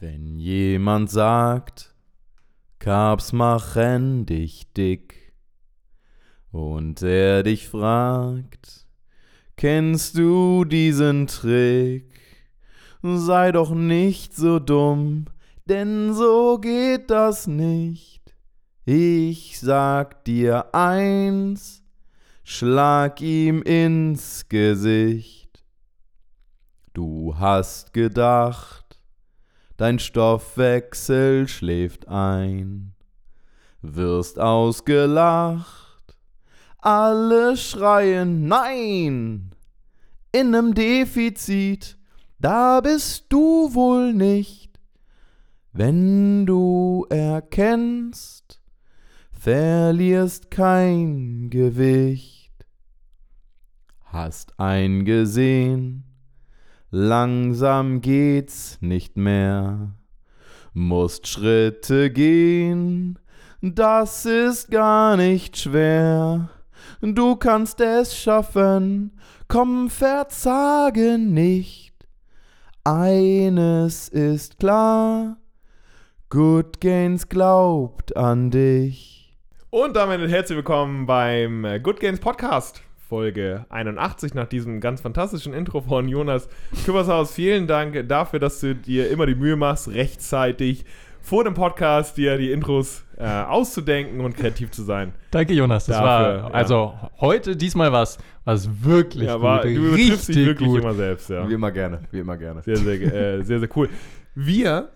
Wenn jemand sagt, Carbs machen dich dick, und er dich fragt, kennst du diesen Trick? Sei doch nicht so dumm, denn so geht das nicht. Ich sag dir eins, schlag ihm ins Gesicht. Du hast gedacht, dein Stoffwechsel schläft ein, wirst ausgelacht, alle schreien Nein! In nem Defizit, da bist du wohl nicht, wenn du erkennst, verlierst kein Gewicht. Hast eingesehen, langsam geht's nicht mehr, musst Schritte gehen, das ist gar nicht schwer. Du kannst es schaffen, komm, verzage nicht. Eines ist klar, Good Gains glaubt an dich. Und damit herzlich willkommen beim Good Games Podcast, Folge 81, nach diesem ganz fantastischen Intro von Jonas Küppershaus. Vielen Dank dafür, dass du dir immer die Mühe machst, rechtzeitig vor dem Podcast dir die Intros äh, auszudenken und kreativ zu sein. Danke, Jonas. Das Dafür, war ja. also heute diesmal was, was wirklich Ja, gut, war, du übertriffst dich richtig wirklich gut. immer selbst, ja. Wie immer gerne, wie immer gerne. Sehr, sehr, äh, sehr, sehr cool. Wir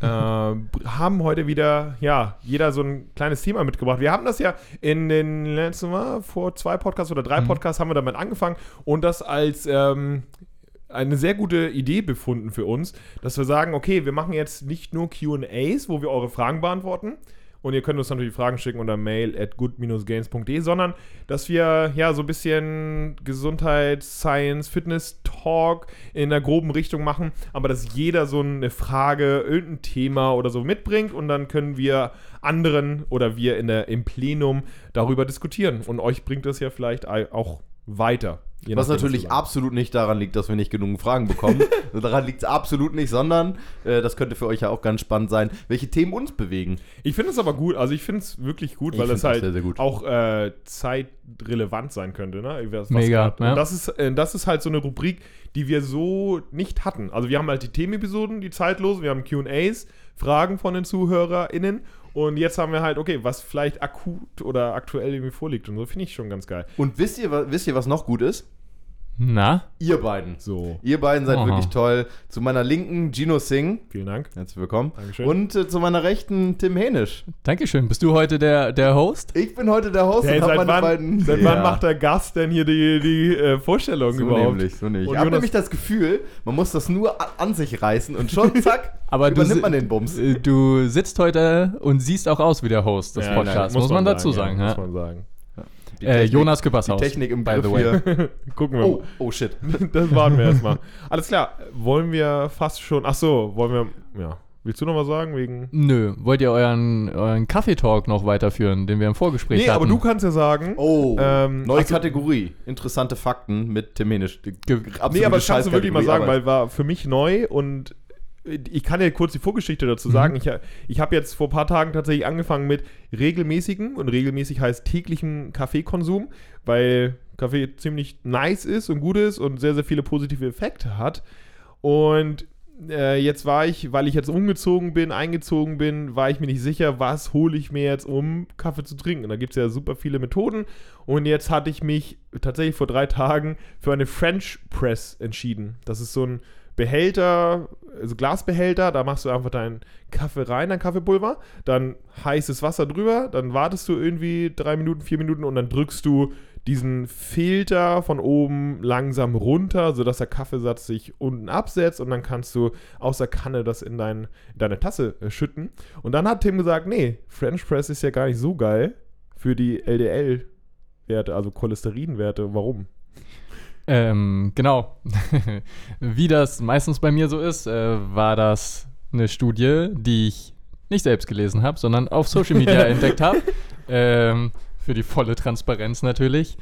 äh, haben heute wieder, ja, jeder so ein kleines Thema mitgebracht. Wir haben das ja in den letzten Mal, vor zwei Podcasts oder drei Mhm. Podcasts haben wir damit angefangen und das als ähm, eine sehr gute Idee befunden für uns, dass wir sagen, okay, wir machen jetzt nicht nur Q&As, wo wir eure Fragen beantworten, und ihr könnt uns natürlich Fragen schicken unter mail at good-gains.de, sondern dass wir ja so ein bisschen Gesundheit, Science, Fitness, Talk in einer groben Richtung machen, aber dass jeder so eine Frage, irgendein Thema oder so mitbringt und dann können wir anderen oder wir in der, im Plenum darüber diskutieren. Und euch bringt das ja vielleicht ei- auch weiter. Je Was natürlich absolut nicht daran liegt, dass wir nicht genug Fragen bekommen. daran liegt es absolut nicht, sondern äh, das könnte für euch ja auch ganz spannend sein, welche Themen uns bewegen. Ich finde es aber gut, also ich finde es wirklich gut, Ich weil es halt sehr, sehr gut. auch äh, zeitrelevant sein könnte, ne? Was, was Mega, grad- ja. Und das ist, äh, das ist halt so eine Rubrik, die wir so nicht hatten. Also wir haben halt die Themenepisoden, die zeitlosen, wir haben QAs, Fragen von den ZuhörerInnen und jetzt haben wir halt, okay, was vielleicht akut oder aktuell irgendwie vorliegt und so, finde ich schon ganz geil. Und wisst ihr, wisst ihr, was noch gut ist? Na? Ihr beiden. So, Ihr beiden seid Aha. wirklich toll. Zu meiner linken Gino Singh. vielen Dank. Herzlich willkommen. Dankeschön. Und äh, zu meiner rechten Tim Hänisch. Dankeschön. Bist du heute der, der Host? Ich bin heute der Host Hey, und habe seit meine wann, beiden. seit Ja. wann macht der Gast denn hier die, die äh, Vorstellung so überhaupt? nämlich, so nämlich. Ich habe nämlich das Gefühl, man muss das nur an sich reißen und schon zack, Aber du, übernimmt man den Bums. äh, du sitzt heute und siehst auch aus wie der Host des Ja, Podcasts, nein, muss, man, dazu sagen. ja, Ja, Muss man sagen. Die Äh, Technik- Jonas Die Küppershaus. Technik im by Griff the way. hier. Gucken wir Oh, mal. oh shit. Das warten wir erstmal. Alles klar, wollen wir fast schon. Ach so, wollen wir. Ja. Willst du noch was sagen? Wegen. Nö, wollt ihr euren, euren Kaffeetalk noch weiterführen, den wir im Vorgespräch Nee, hatten? aber du kannst ja sagen. Oh, Ähm, neue also- Kategorie. Interessante Fakten mit Tim. Die absolute Nee, aber das kannst du wirklich mal sagen, weil war für mich neu und ich kann dir kurz die Vorgeschichte dazu sagen. Ich, ich habe jetzt vor ein paar Tagen tatsächlich angefangen mit regelmäßigen und regelmäßig heißt täglichen Kaffeekonsum, weil Kaffee ziemlich nice ist und gut ist und sehr, sehr viele positive Effekte hat. Und äh, jetzt war ich, weil ich jetzt umgezogen bin, eingezogen bin, war ich mir nicht sicher, was hole ich mir jetzt, um Kaffee zu trinken. Und da gibt es ja super viele Methoden. Und jetzt hatte ich mich tatsächlich vor drei Tagen für eine French Press entschieden. Das ist so ein Behälter, also Glasbehälter, da machst du einfach deinen Kaffee rein, dein Kaffeepulver, dann heißes Wasser drüber, dann wartest du irgendwie drei Minuten, vier Minuten und dann drückst du diesen Filter von oben langsam runter, sodass der Kaffeesatz sich unten absetzt und dann kannst du aus der Kanne das in, dein, in deine Tasse äh, schütten. Und dann hat Tim gesagt, nee, French Press ist ja gar nicht so geil für die LDL-Werte, also Cholesterinwerte. Warum? Ähm, genau. Wie das meistens bei mir so ist, äh, war das eine Studie, die ich nicht selbst gelesen habe, sondern auf Social Media entdeckt habe. Ähm, für die volle Transparenz natürlich.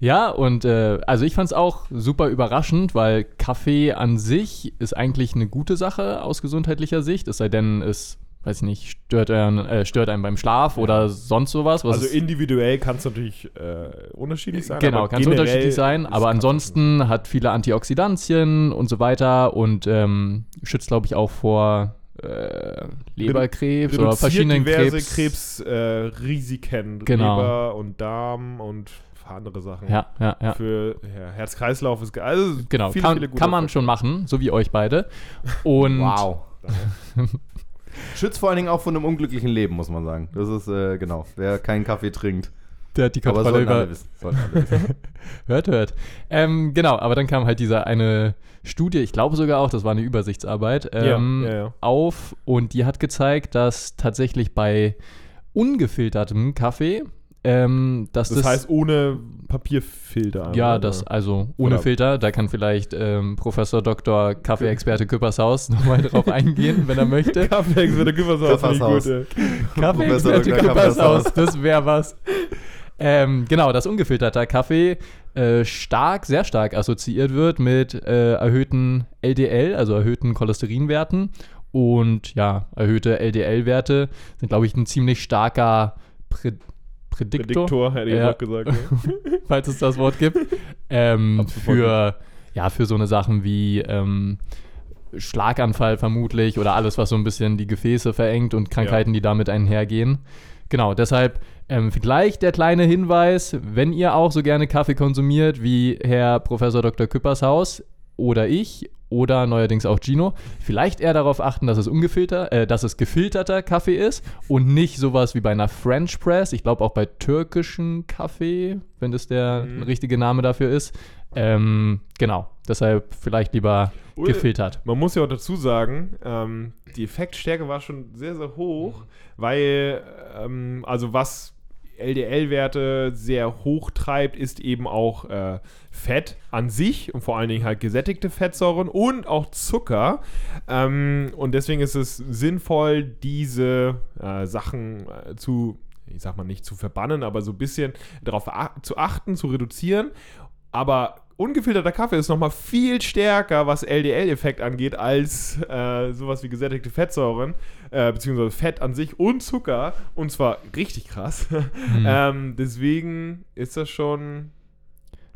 Ja, und äh, also ich fand es auch super überraschend, weil Kaffee an sich ist eigentlich eine gute Sache aus gesundheitlicher Sicht, es sei denn, es weiß ich nicht, stört, einen, äh, stört einen beim Schlaf oder sonst sowas. Was Also individuell kann es natürlich äh, unterschiedlich sein. Genau, kann es unterschiedlich sein, aber ansonsten hat viele Antioxidantien und so weiter und ähm, schützt, glaube ich, auch vor äh, Leberkrebs oder reduziert verschiedenen diverse Krebs. Krebsrisiken, äh, Genau. Leber und Darm und andere Sachen. Ja, ja, ja. Für ja, Herz-Kreislauf ist also Genau, viele, kann, viele kann man schon machen, so wie euch beide. Und Wow. Schützt vor allen Dingen auch von einem unglücklichen Leben, muss man sagen. Das ist, äh, genau, wer keinen Kaffee trinkt. der hat die Kontrolle sollten alle über. wissen. Alle wissen. Hört, hört. Ähm, genau, aber dann kam halt diese eine Studie, ich glaube sogar auch, das war eine Übersichtsarbeit, ähm, ja, ja. auf und die hat gezeigt, dass tatsächlich bei ungefiltertem Kaffee, ähm, dass Das, das, heißt ohne Papierfilter. ja, oder? das, also ohne Oder- Filter, da kann vielleicht ähm, Professor Dr. Kaffeeexperte Küppershaus nochmal drauf eingehen, wenn er möchte. Kaffee-Experte Küppershaus Küppershaus. Kaffeeexperte. Küppershaus, das wäre was. Ähm, genau, dass ungefilterter Kaffee äh, stark, sehr stark assoziiert wird mit äh, erhöhten LDL, also erhöhten Cholesterinwerten. Und ja, erhöhte LDL-Werte sind, glaube ich, ein ziemlich starker Prä Prädiktor, Prädiktor, hätte ich Ja. auch gesagt. Ja. falls es das Wort gibt, ähm, für, ja, für so eine Sachen wie ähm, Schlaganfall vermutlich oder alles, was so ein bisschen die Gefäße verengt und Krankheiten, die damit einhergehen. Genau, deshalb ähm, vielleicht der kleine Hinweis, wenn ihr auch so gerne Kaffee konsumiert wie Herr Professor Dr. Küppershaus oder ich oder neuerdings auch Gino, vielleicht eher darauf achten, dass es ungefilter, äh, dass es gefilterter Kaffee ist und nicht sowas wie bei einer French Press. Ich glaube auch bei türkischen Kaffee, wenn das der Mhm. richtige Name dafür ist. Ähm, genau, deshalb vielleicht lieber Oder- gefiltert. Man muss ja auch dazu sagen, ähm, die Effektstärke war schon sehr, sehr hoch, weil, ähm, also was LDL-Werte sehr hoch treibt, ist eben auch äh, Fett an sich und vor allen Dingen halt gesättigte Fettsäuren und auch Zucker. Ähm, und deswegen ist es sinnvoll, diese äh, Sachen äh, zu, ich sag mal nicht zu verbannen, aber so ein bisschen darauf a- zu achten, zu reduzieren. Aber ungefilterter Kaffee ist nochmal viel stärker, was LDL-Effekt angeht, als äh, sowas wie gesättigte Fettsäuren, äh, beziehungsweise Fett an sich und Zucker. Und zwar richtig krass. ähm, deswegen ist das schon.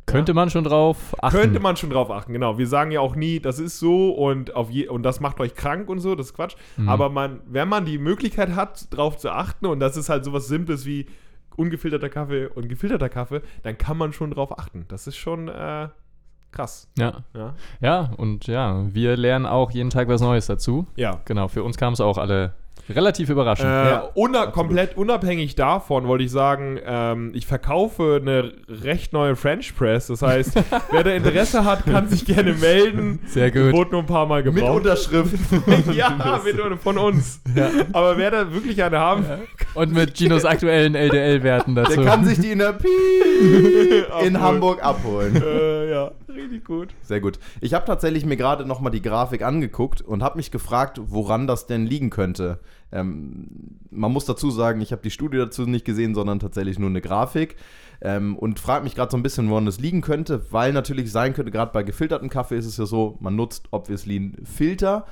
Könnte man schon drauf achten. Könnte man schon drauf achten, genau. Wir sagen ja auch nie, das ist so und, auf je, und das macht euch krank und so, das ist Quatsch. Mhm. Aber man, wenn man die Möglichkeit hat, drauf zu achten, und das ist halt sowas Simples wie ungefilterter Kaffee und gefilterter Kaffee, dann kann man schon drauf achten. Das ist schon äh, krass. Ja. Ja. ja, und ja, wir lernen auch jeden Tag was Neues dazu. ja. Genau, für uns kam es auch alle relativ überraschend. Äh, Ja, una komplett unabhängig davon wollte ich sagen, ähm, ich verkaufe eine recht neue French Press. Das heißt, wer da Interesse hat, kann sich gerne melden. Sehr gut. Wurde nur ein paar Mal Mit gebraucht. Unterschrift. ja, mit, von uns. Aber wer da wirklich eine haben Und mit Ginos aktuellen LDL-Werten dazu. Der kann sich die in der Piep in. Hamburg abholen. äh, ja, richtig gut. Sehr gut. Ich habe tatsächlich mir gerade nochmal die Grafik angeguckt und habe mich gefragt, woran das denn liegen könnte. Ähm, man muss dazu sagen, ich habe die Studie dazu nicht gesehen, sondern tatsächlich nur eine Grafik. Ähm, und frage mich gerade so ein bisschen, woran das liegen könnte, weil natürlich sein könnte, gerade bei gefiltertem Kaffee ist es ja so, man nutzt obviously einen Filter.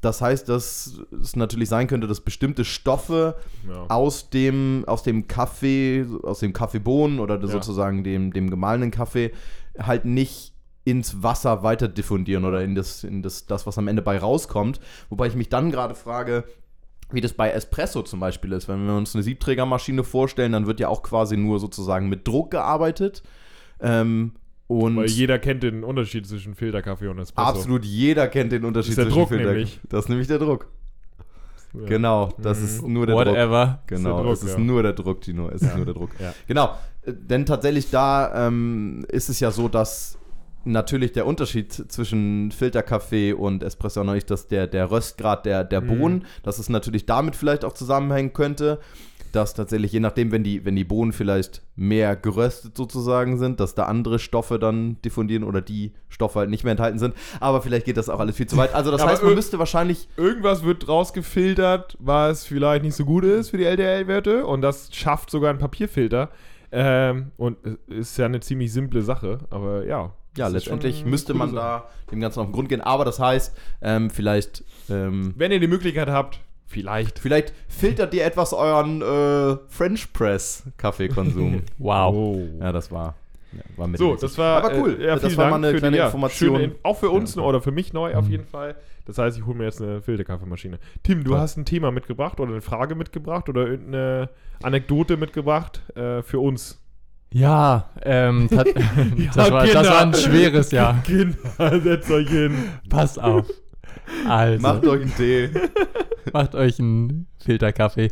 Das heißt, dass es natürlich sein könnte, dass bestimmte Stoffe Ja. aus dem, aus dem Kaffee, aus dem Kaffeebohnen oder Ja. sozusagen dem, dem gemahlenen Kaffee halt nicht ins Wasser weiter diffundieren oder in das, in das, das, was am Ende bei rauskommt. Wobei ich mich dann gerade frage, wie das bei Espresso zum Beispiel ist. Wenn wir uns eine Siebträgermaschine vorstellen, dann wird ja auch quasi nur sozusagen mit Druck gearbeitet. Ähm, und Weil jeder kennt den Unterschied zwischen Filterkaffee und Espresso. absolut jeder kennt den Unterschied Das ist der Druck Filter- nämlich. Das ist nämlich der Druck. Ja. Genau, das Mhm. ist nur der Druck. Whatever. Genau, Druck, es ist ja. nur der Druck, Gino. Es ist nur der Druck. Ja. Genau, äh, denn tatsächlich da ähm, ist es ja so, dass natürlich der Unterschied zwischen Filterkaffee und Espresso noch nicht, dass der, der Röstgrad der, der Mhm. Bohnen, dass es natürlich damit vielleicht auch zusammenhängen könnte, dass tatsächlich, je nachdem, wenn die, wenn die Bohnen vielleicht mehr geröstet sozusagen sind, dass da andere Stoffe dann diffundieren oder die Stoffe halt nicht mehr enthalten sind. Aber vielleicht geht das auch alles viel zu weit. Also das heißt, man müsste wahrscheinlich Irgendwas wird rausgefiltert, was vielleicht nicht so gut ist für die LDL-Werte und das schafft sogar ein Papierfilter. Ähm, und es ist ja eine ziemlich simple Sache, aber ja. Ja, das letztendlich müsste man Sache. da dem Ganzen auf den Grund gehen. Aber das heißt, ähm, vielleicht, ähm, Wenn ihr die Möglichkeit habt, vielleicht. vielleicht filtert ihr etwas euren äh, French Press Kaffeekonsum. Wow. Oh. ja, das war, ja, war So, das war, Aber cool. Äh, ja, das war Dank mal eine kleine die, ja, Information. schöne- auch für uns Ja. oder für mich neu auf Mhm. jeden Fall. Das heißt, ich hole mir jetzt eine Filterkaffeemaschine. Tim, du Toll. hast ein Thema mitgebracht oder eine Frage mitgebracht oder irgendeine Anekdote mitgebracht äh, für uns. Ja, ähm, tat, das, war, das war ein schweres Jahr. Kinder, setzt euch hin. Pass auf. Also, Macht euch einen Tee. macht euch einen Filterkaffee.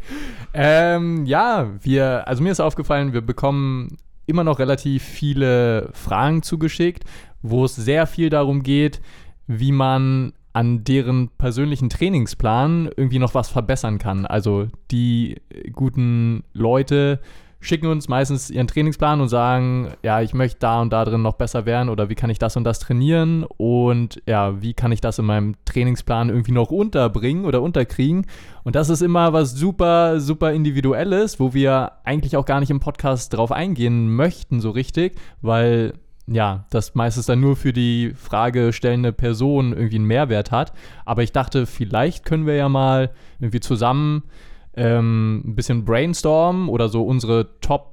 Ähm, ja, wir, also mir ist aufgefallen, wir bekommen immer noch relativ viele Fragen zugeschickt, wo es sehr viel darum geht, wie man an deren persönlichen Trainingsplan irgendwie noch was verbessern kann. Also die guten Leute schicken uns meistens ihren Trainingsplan und sagen, ja, ich möchte da und da drin noch besser werden oder wie kann ich das und das trainieren und ja, wie kann ich das in meinem Trainingsplan irgendwie noch unterbringen oder unterkriegen. Und das ist immer was super, super individuelles, wo wir eigentlich auch gar nicht im Podcast drauf eingehen möchten so richtig, weil ja, das meistens dann nur für die fragestellende Person irgendwie einen Mehrwert hat. Aber ich dachte, vielleicht können wir ja mal irgendwie zusammen ähm, ein bisschen brainstormen oder so unsere Top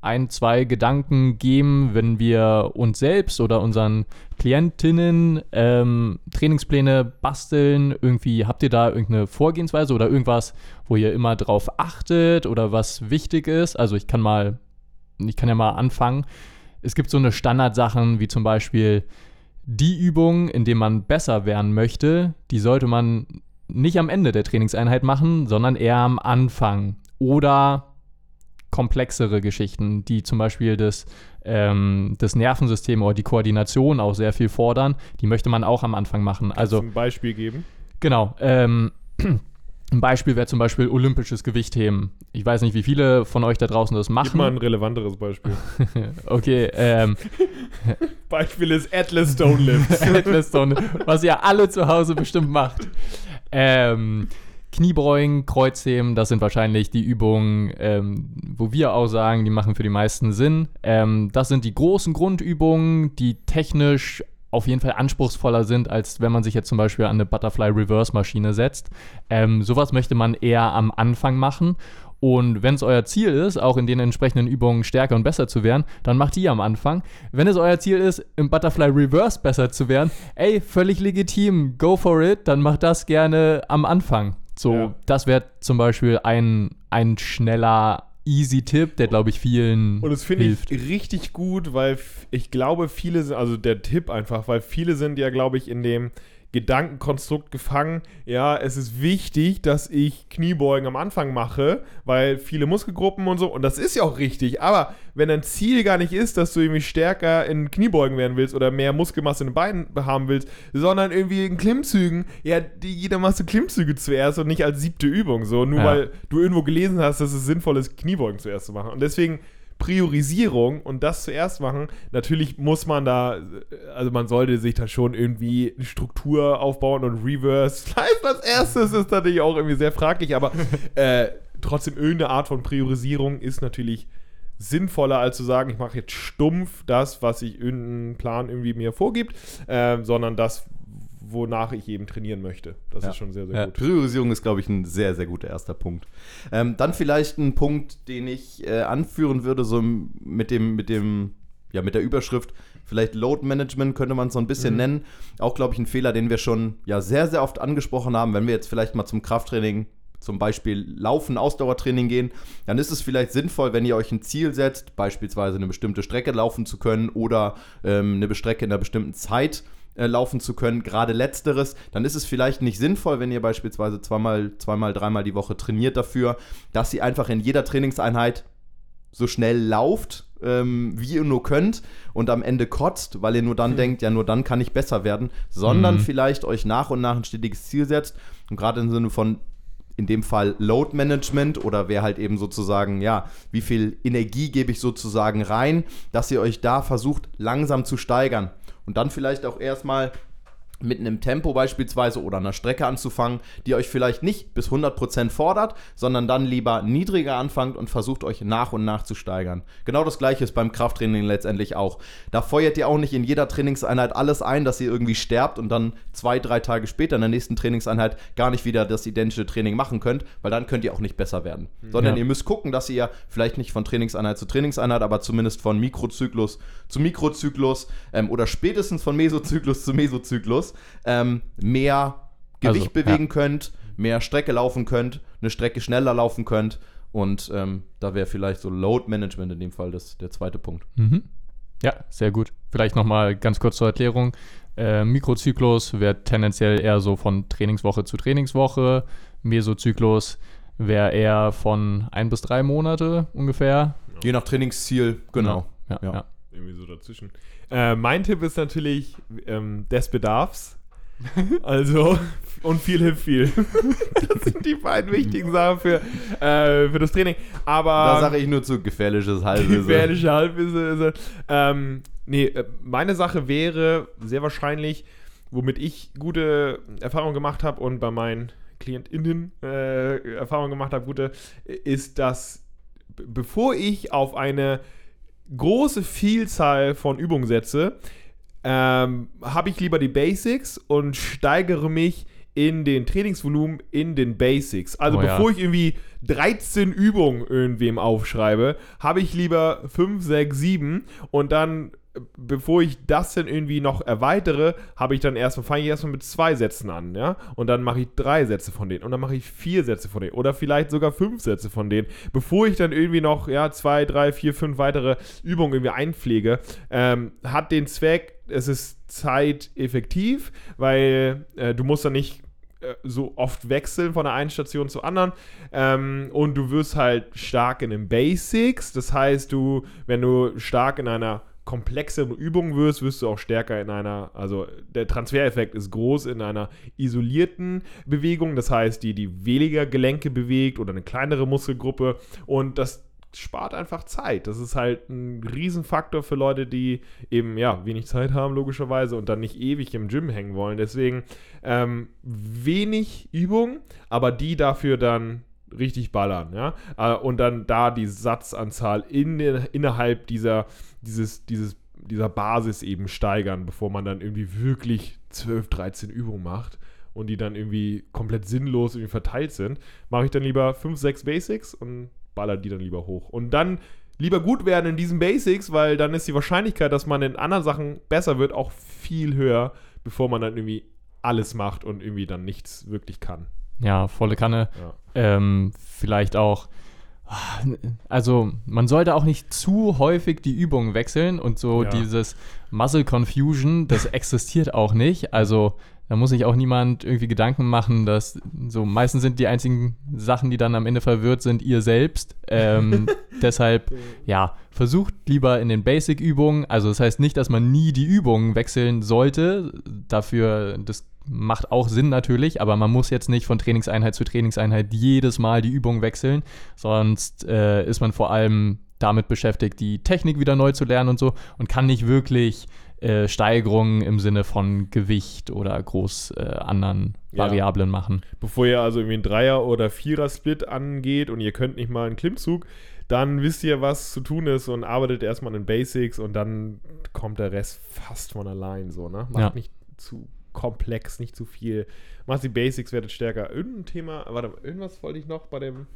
ein, zwei Gedanken geben, wenn wir uns selbst oder unseren Klientinnen ähm, Trainingspläne basteln. Irgendwie habt ihr da irgendeine Vorgehensweise oder irgendwas, wo ihr immer drauf achtet oder was wichtig ist? Also ich kann mal, ich kann ja mal anfangen. Es gibt so eine Standardsachen wie zum Beispiel die Übung, in der man besser werden möchte, die sollte man nicht am Ende der Trainingseinheit machen, sondern eher am Anfang. Oder komplexere Geschichten, die zum Beispiel das, ähm, das Nervensystem oder die Koordination auch sehr viel fordern, die möchte man auch am Anfang machen. Also ein Beispiel geben. Genau. Ähm, ein Beispiel wäre zum Beispiel olympisches Gewichtheben. Ich weiß nicht, wie viele von euch da draußen das Gib mal machen. ein relevanteres Beispiel. okay, ähm, Beispiel ist Atlas Stone Lifts. Atlas Stone, was ihr alle zu Hause bestimmt macht. Ähm, Kniebeugen, Kreuzheben, das sind wahrscheinlich die Übungen, ähm, wo wir auch sagen, die machen für die meisten Sinn. Ähm, das sind die großen Grundübungen, die technisch auf jeden Fall anspruchsvoller sind, als wenn man sich jetzt zum Beispiel an eine Butterfly Reverse Maschine setzt. Ähm, sowas möchte man eher am Anfang machen. Und wenn es euer Ziel ist, auch in den entsprechenden Übungen stärker und besser zu werden, dann macht die am Anfang. Wenn es euer Ziel ist, im Butterfly Reverse besser zu werden, ey, völlig legitim, go for it, dann macht das gerne am Anfang. So, Ja. das wäre zum Beispiel ein, ein schneller, easy Tipp, der, glaube ich, vielen Und das finde ich hilft. richtig gut, weil ich glaube, viele sind, also der Tipp einfach, weil viele sind ja, glaube ich, in dem Gedankenkonstrukt gefangen, ja, es ist wichtig, dass ich Kniebeugen am Anfang mache, weil viele Muskelgruppen und so, und das ist ja auch richtig, aber wenn dein Ziel gar nicht ist, dass du irgendwie stärker in Kniebeugen werden willst oder mehr Muskelmasse in den Beinen haben willst, sondern irgendwie in Klimmzügen, ja, die, dann machst du Klimmzüge zuerst und nicht als siebte Übung, so, nur Ja. weil du irgendwo gelesen hast, dass es sinnvoll ist, Kniebeugen zuerst zu machen. Und deswegen Priorisierung und das zuerst machen. Natürlich muss man da, also man sollte sich da schon irgendwie eine Struktur aufbauen und Reverse. Vielleicht als erstes ist natürlich auch irgendwie sehr fraglich, aber äh, trotzdem irgendeine Art von Priorisierung ist natürlich sinnvoller, als zu sagen, ich mache jetzt stumpf das, was ich irgendein Plan irgendwie mir vorgibt, äh, sondern das, wonach ich eben trainieren möchte. Das Ja. ist schon sehr, sehr Ja. gut. Priorisierung ist, glaube ich, ein sehr, sehr guter erster Punkt. Ähm, dann vielleicht ein Punkt, den ich äh, anführen würde, so mit dem, mit dem, ja, mit der Überschrift, vielleicht Load Management könnte man es so ein bisschen Mhm. nennen. Auch, glaube ich, ein Fehler, den wir schon ja sehr, sehr oft angesprochen haben, wenn wir jetzt vielleicht mal zum Krafttraining zum Beispiel Laufen, Ausdauertraining gehen, dann ist es vielleicht sinnvoll, wenn ihr euch ein Ziel setzt, beispielsweise eine bestimmte Strecke laufen zu können oder ähm, eine Strecke in einer bestimmten Zeit äh, laufen zu können, gerade letzteres, dann ist es vielleicht nicht sinnvoll, wenn ihr beispielsweise zweimal, zweimal, dreimal die Woche trainiert dafür, dass ihr einfach in jeder Trainingseinheit so schnell lauft, ähm, wie ihr nur könnt und am Ende kotzt, weil ihr nur dann denkt, ja, nur dann kann ich besser werden, sondern Mhm. vielleicht euch nach und nach ein stetiges Ziel setzt und gerade im Sinne von in dem Fall Load Management oder wer halt eben sozusagen, ja, wie viel Energie gebe ich sozusagen rein, dass ihr euch da versucht, langsam zu steigern. Und dann vielleicht auch erstmal mit einem Tempo beispielsweise oder einer Strecke anzufangen, die euch vielleicht nicht bis 100% fordert, sondern dann lieber niedriger anfangt und versucht euch nach und nach zu steigern. Genau das gleiche ist beim Krafttraining letztendlich auch. Da feuert ihr auch nicht in jeder Trainingseinheit alles ein, dass ihr irgendwie sterbt und dann zwei, drei Tage später in der nächsten Trainingseinheit gar nicht wieder das identische Training machen könnt, weil dann könnt ihr auch nicht besser werden. Sondern Ja. ihr müsst gucken, dass ihr vielleicht nicht von Trainingseinheit zu Trainingseinheit, aber zumindest von Mikrozyklus zu Mikrozyklus ähm, oder spätestens von Mesozyklus zu Mesozyklus ähm, mehr Gewicht Also, bewegen könnt, mehr Strecke laufen könnt, eine Strecke schneller laufen könnt. Und ähm, da wäre vielleicht so Load Management in dem Fall das, der zweite Punkt. Mhm. Ja, sehr gut. Vielleicht nochmal ganz kurz zur Erklärung. Äh, Mikrozyklus wäre tendenziell eher so von Trainingswoche zu Trainingswoche. Mesozyklus wäre eher von ein bis drei Monate ungefähr. Je nach Trainingsziel, genau. Ja, Ja. ja. Irgendwie so dazwischen. Äh, mein Tipp ist natürlich ähm, des Bedarfs. Also, und viel hilft viel. das sind die beiden wichtigen Sachen für, äh, für das Training. Aber. Da sage ich nur zu gefährliches Halbwissen. Gefährliche Halbwisse ist er. Ähm, nee, äh, meine Sache wäre sehr wahrscheinlich, womit ich gute Erfahrungen gemacht habe und bei meinen KlientInnen äh, Erfahrungen gemacht habe, gute, ist, dass bevor ich auf eine große Vielzahl von Übungen setze, ähm, habe ich lieber die Basics und steigere mich in den Trainingsvolumen in den Basics. Also Oh ja. bevor ich irgendwie 13 Übungen irgendwem aufschreibe, habe ich lieber 5, 6, 7 und dann, bevor ich das dann irgendwie noch erweitere, habe ich dann erstmal, fange ich erstmal mit zwei Sätzen an, ja, und dann mache ich drei Sätze von denen und dann mache ich vier Sätze von denen oder vielleicht sogar fünf Sätze von denen, bevor ich dann irgendwie noch, ja, zwei, drei, vier, fünf weitere Übungen irgendwie einpflege, ähm, hat den Zweck, es ist zeiteffektiv, weil äh, du musst dann nicht äh, so oft wechseln von der einen Station zur anderen. Ähm, und du wirst halt stark in den Basics. Das heißt, du, wenn du stark in einer komplexeren Übung wirst, wirst du auch stärker in einer, also der Transfereffekt ist groß in einer isolierten Bewegung, das heißt, die, die weniger Gelenke bewegt oder eine kleinere Muskelgruppe und das spart einfach Zeit. Das ist halt ein Riesenfaktor für Leute, die eben ja wenig Zeit haben, logischerweise, und dann nicht ewig im Gym hängen wollen. Deswegen ähm, wenig Übung, aber die dafür dann richtig ballern, ja. Äh, Und dann da die Satzanzahl in, innerhalb dieser, dieses, dieses, dieser Basis eben steigern, bevor man dann irgendwie wirklich 12, 13 Übungen macht und die dann irgendwie komplett sinnlos irgendwie verteilt sind, mache ich dann lieber 5, 6 Basics und baller die dann lieber hoch. Und dann lieber gut werden in diesen Basics, weil dann ist die Wahrscheinlichkeit, dass man in anderen Sachen besser wird, auch viel höher, bevor man dann irgendwie alles macht und irgendwie dann nichts wirklich kann. Ja, volle Kanne. Ja. Ähm, vielleicht auch. Also, man sollte auch nicht zu häufig die Übungen wechseln und so Ja. dieses Muscle Confusion, das existiert auch nicht. Also, da muss sich auch niemand irgendwie Gedanken machen, dass so meistens sind die einzigen Sachen, die dann am Ende verwirrt sind, ihr selbst. Ähm, deshalb, ja, versucht lieber in den Basic-Übungen. Also, das heißt nicht, dass man nie die Übungen wechseln sollte. Dafür, das macht auch Sinn natürlich, aber man muss jetzt nicht von Trainingseinheit zu Trainingseinheit jedes Mal die Übung wechseln. Sonst äh, ist man vor allem damit beschäftigt, die Technik wieder neu zu lernen und so und kann nicht wirklich äh, Steigerungen im Sinne von Gewicht oder groß äh, anderen Ja. Variablen machen. Bevor ihr also irgendwie einen Dreier- oder Vierer-Split angeht und ihr könnt nicht mal einen Klimmzug, dann wisst ihr, was zu tun ist und arbeitet erstmal an den Basics und dann kommt der Rest fast von allein so, ne? Macht Ja. nicht zu komplex, nicht zu viel. Macht die Basics, werdet stärker. Irgendein Thema, warte, mal, irgendwas wollte ich noch bei dem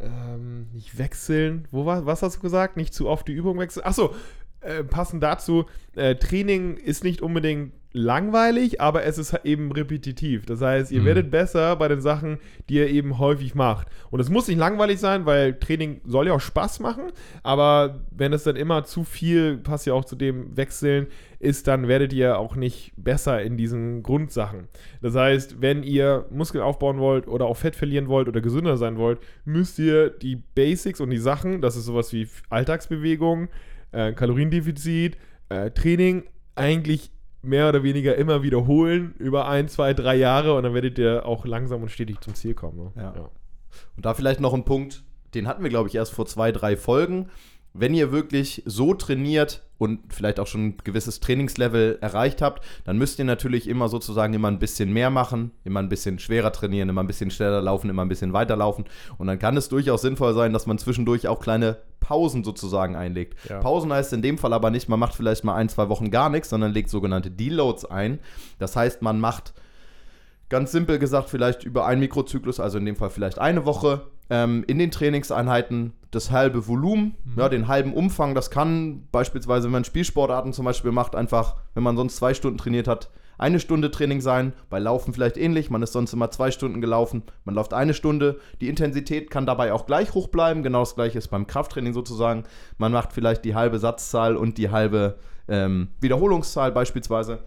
ähm, nicht wechseln. Wo war, was hast du gesagt? Nicht zu oft die Übung wechseln. Achso, äh, passend dazu, äh, Training ist nicht unbedingt langweilig, aber es ist eben repetitiv. Das heißt, ihr Mhm. werdet besser bei den Sachen, die ihr eben häufig macht. Und es muss nicht langweilig sein, weil Training soll ja auch Spaß machen, aber wenn es dann immer zu viel, passt ja auch zu dem Wechseln, ist, dann werdet ihr auch nicht besser in diesen Grundsachen. Das heißt, wenn ihr Muskeln aufbauen wollt oder auch Fett verlieren wollt oder gesünder sein wollt, müsst ihr die Basics und die Sachen, das ist sowas wie Alltagsbewegung, äh, Kaloriendefizit, äh, Training, eigentlich mehr oder weniger immer wiederholen über ein, zwei, drei Jahre und dann werdet ihr auch langsam und stetig zum Ziel kommen. Ne? Ja. Und da vielleicht noch ein Punkt, den hatten wir, glaube ich, erst vor zwei, drei Folgen. wenn ihr wirklich so trainiert und vielleicht auch schon ein gewisses Trainingslevel erreicht habt, dann müsst ihr natürlich immer sozusagen immer ein bisschen mehr machen, immer ein bisschen schwerer trainieren, immer ein bisschen schneller laufen, immer ein bisschen weiter laufen. Und dann kann es durchaus sinnvoll sein, dass man zwischendurch auch kleine Pausen sozusagen einlegt. Ja. Pausen heißt in dem Fall aber nicht, man macht vielleicht mal ein, zwei Wochen gar nichts, sondern legt sogenannte Deloads ein. Das heißt, man macht ganz simpel gesagt vielleicht über einen Mikrozyklus, also in dem Fall vielleicht eine Woche, ähm, in den Trainingseinheiten das halbe Volumen, ja, den halben Umfang. Das kann beispielsweise, wenn man Spielsportarten zum Beispiel macht, einfach, wenn man sonst zwei Stunden trainiert hat, eine Stunde Training sein. Bei Laufen vielleicht ähnlich. Man ist sonst immer zwei Stunden gelaufen. Man läuft eine Stunde. Die Intensität kann dabei auch gleich hoch bleiben. Genau das gleiche ist beim Krafttraining sozusagen. Man macht vielleicht die halbe Satzzahl und die halbe ähm, Wiederholungszahl beispielsweise.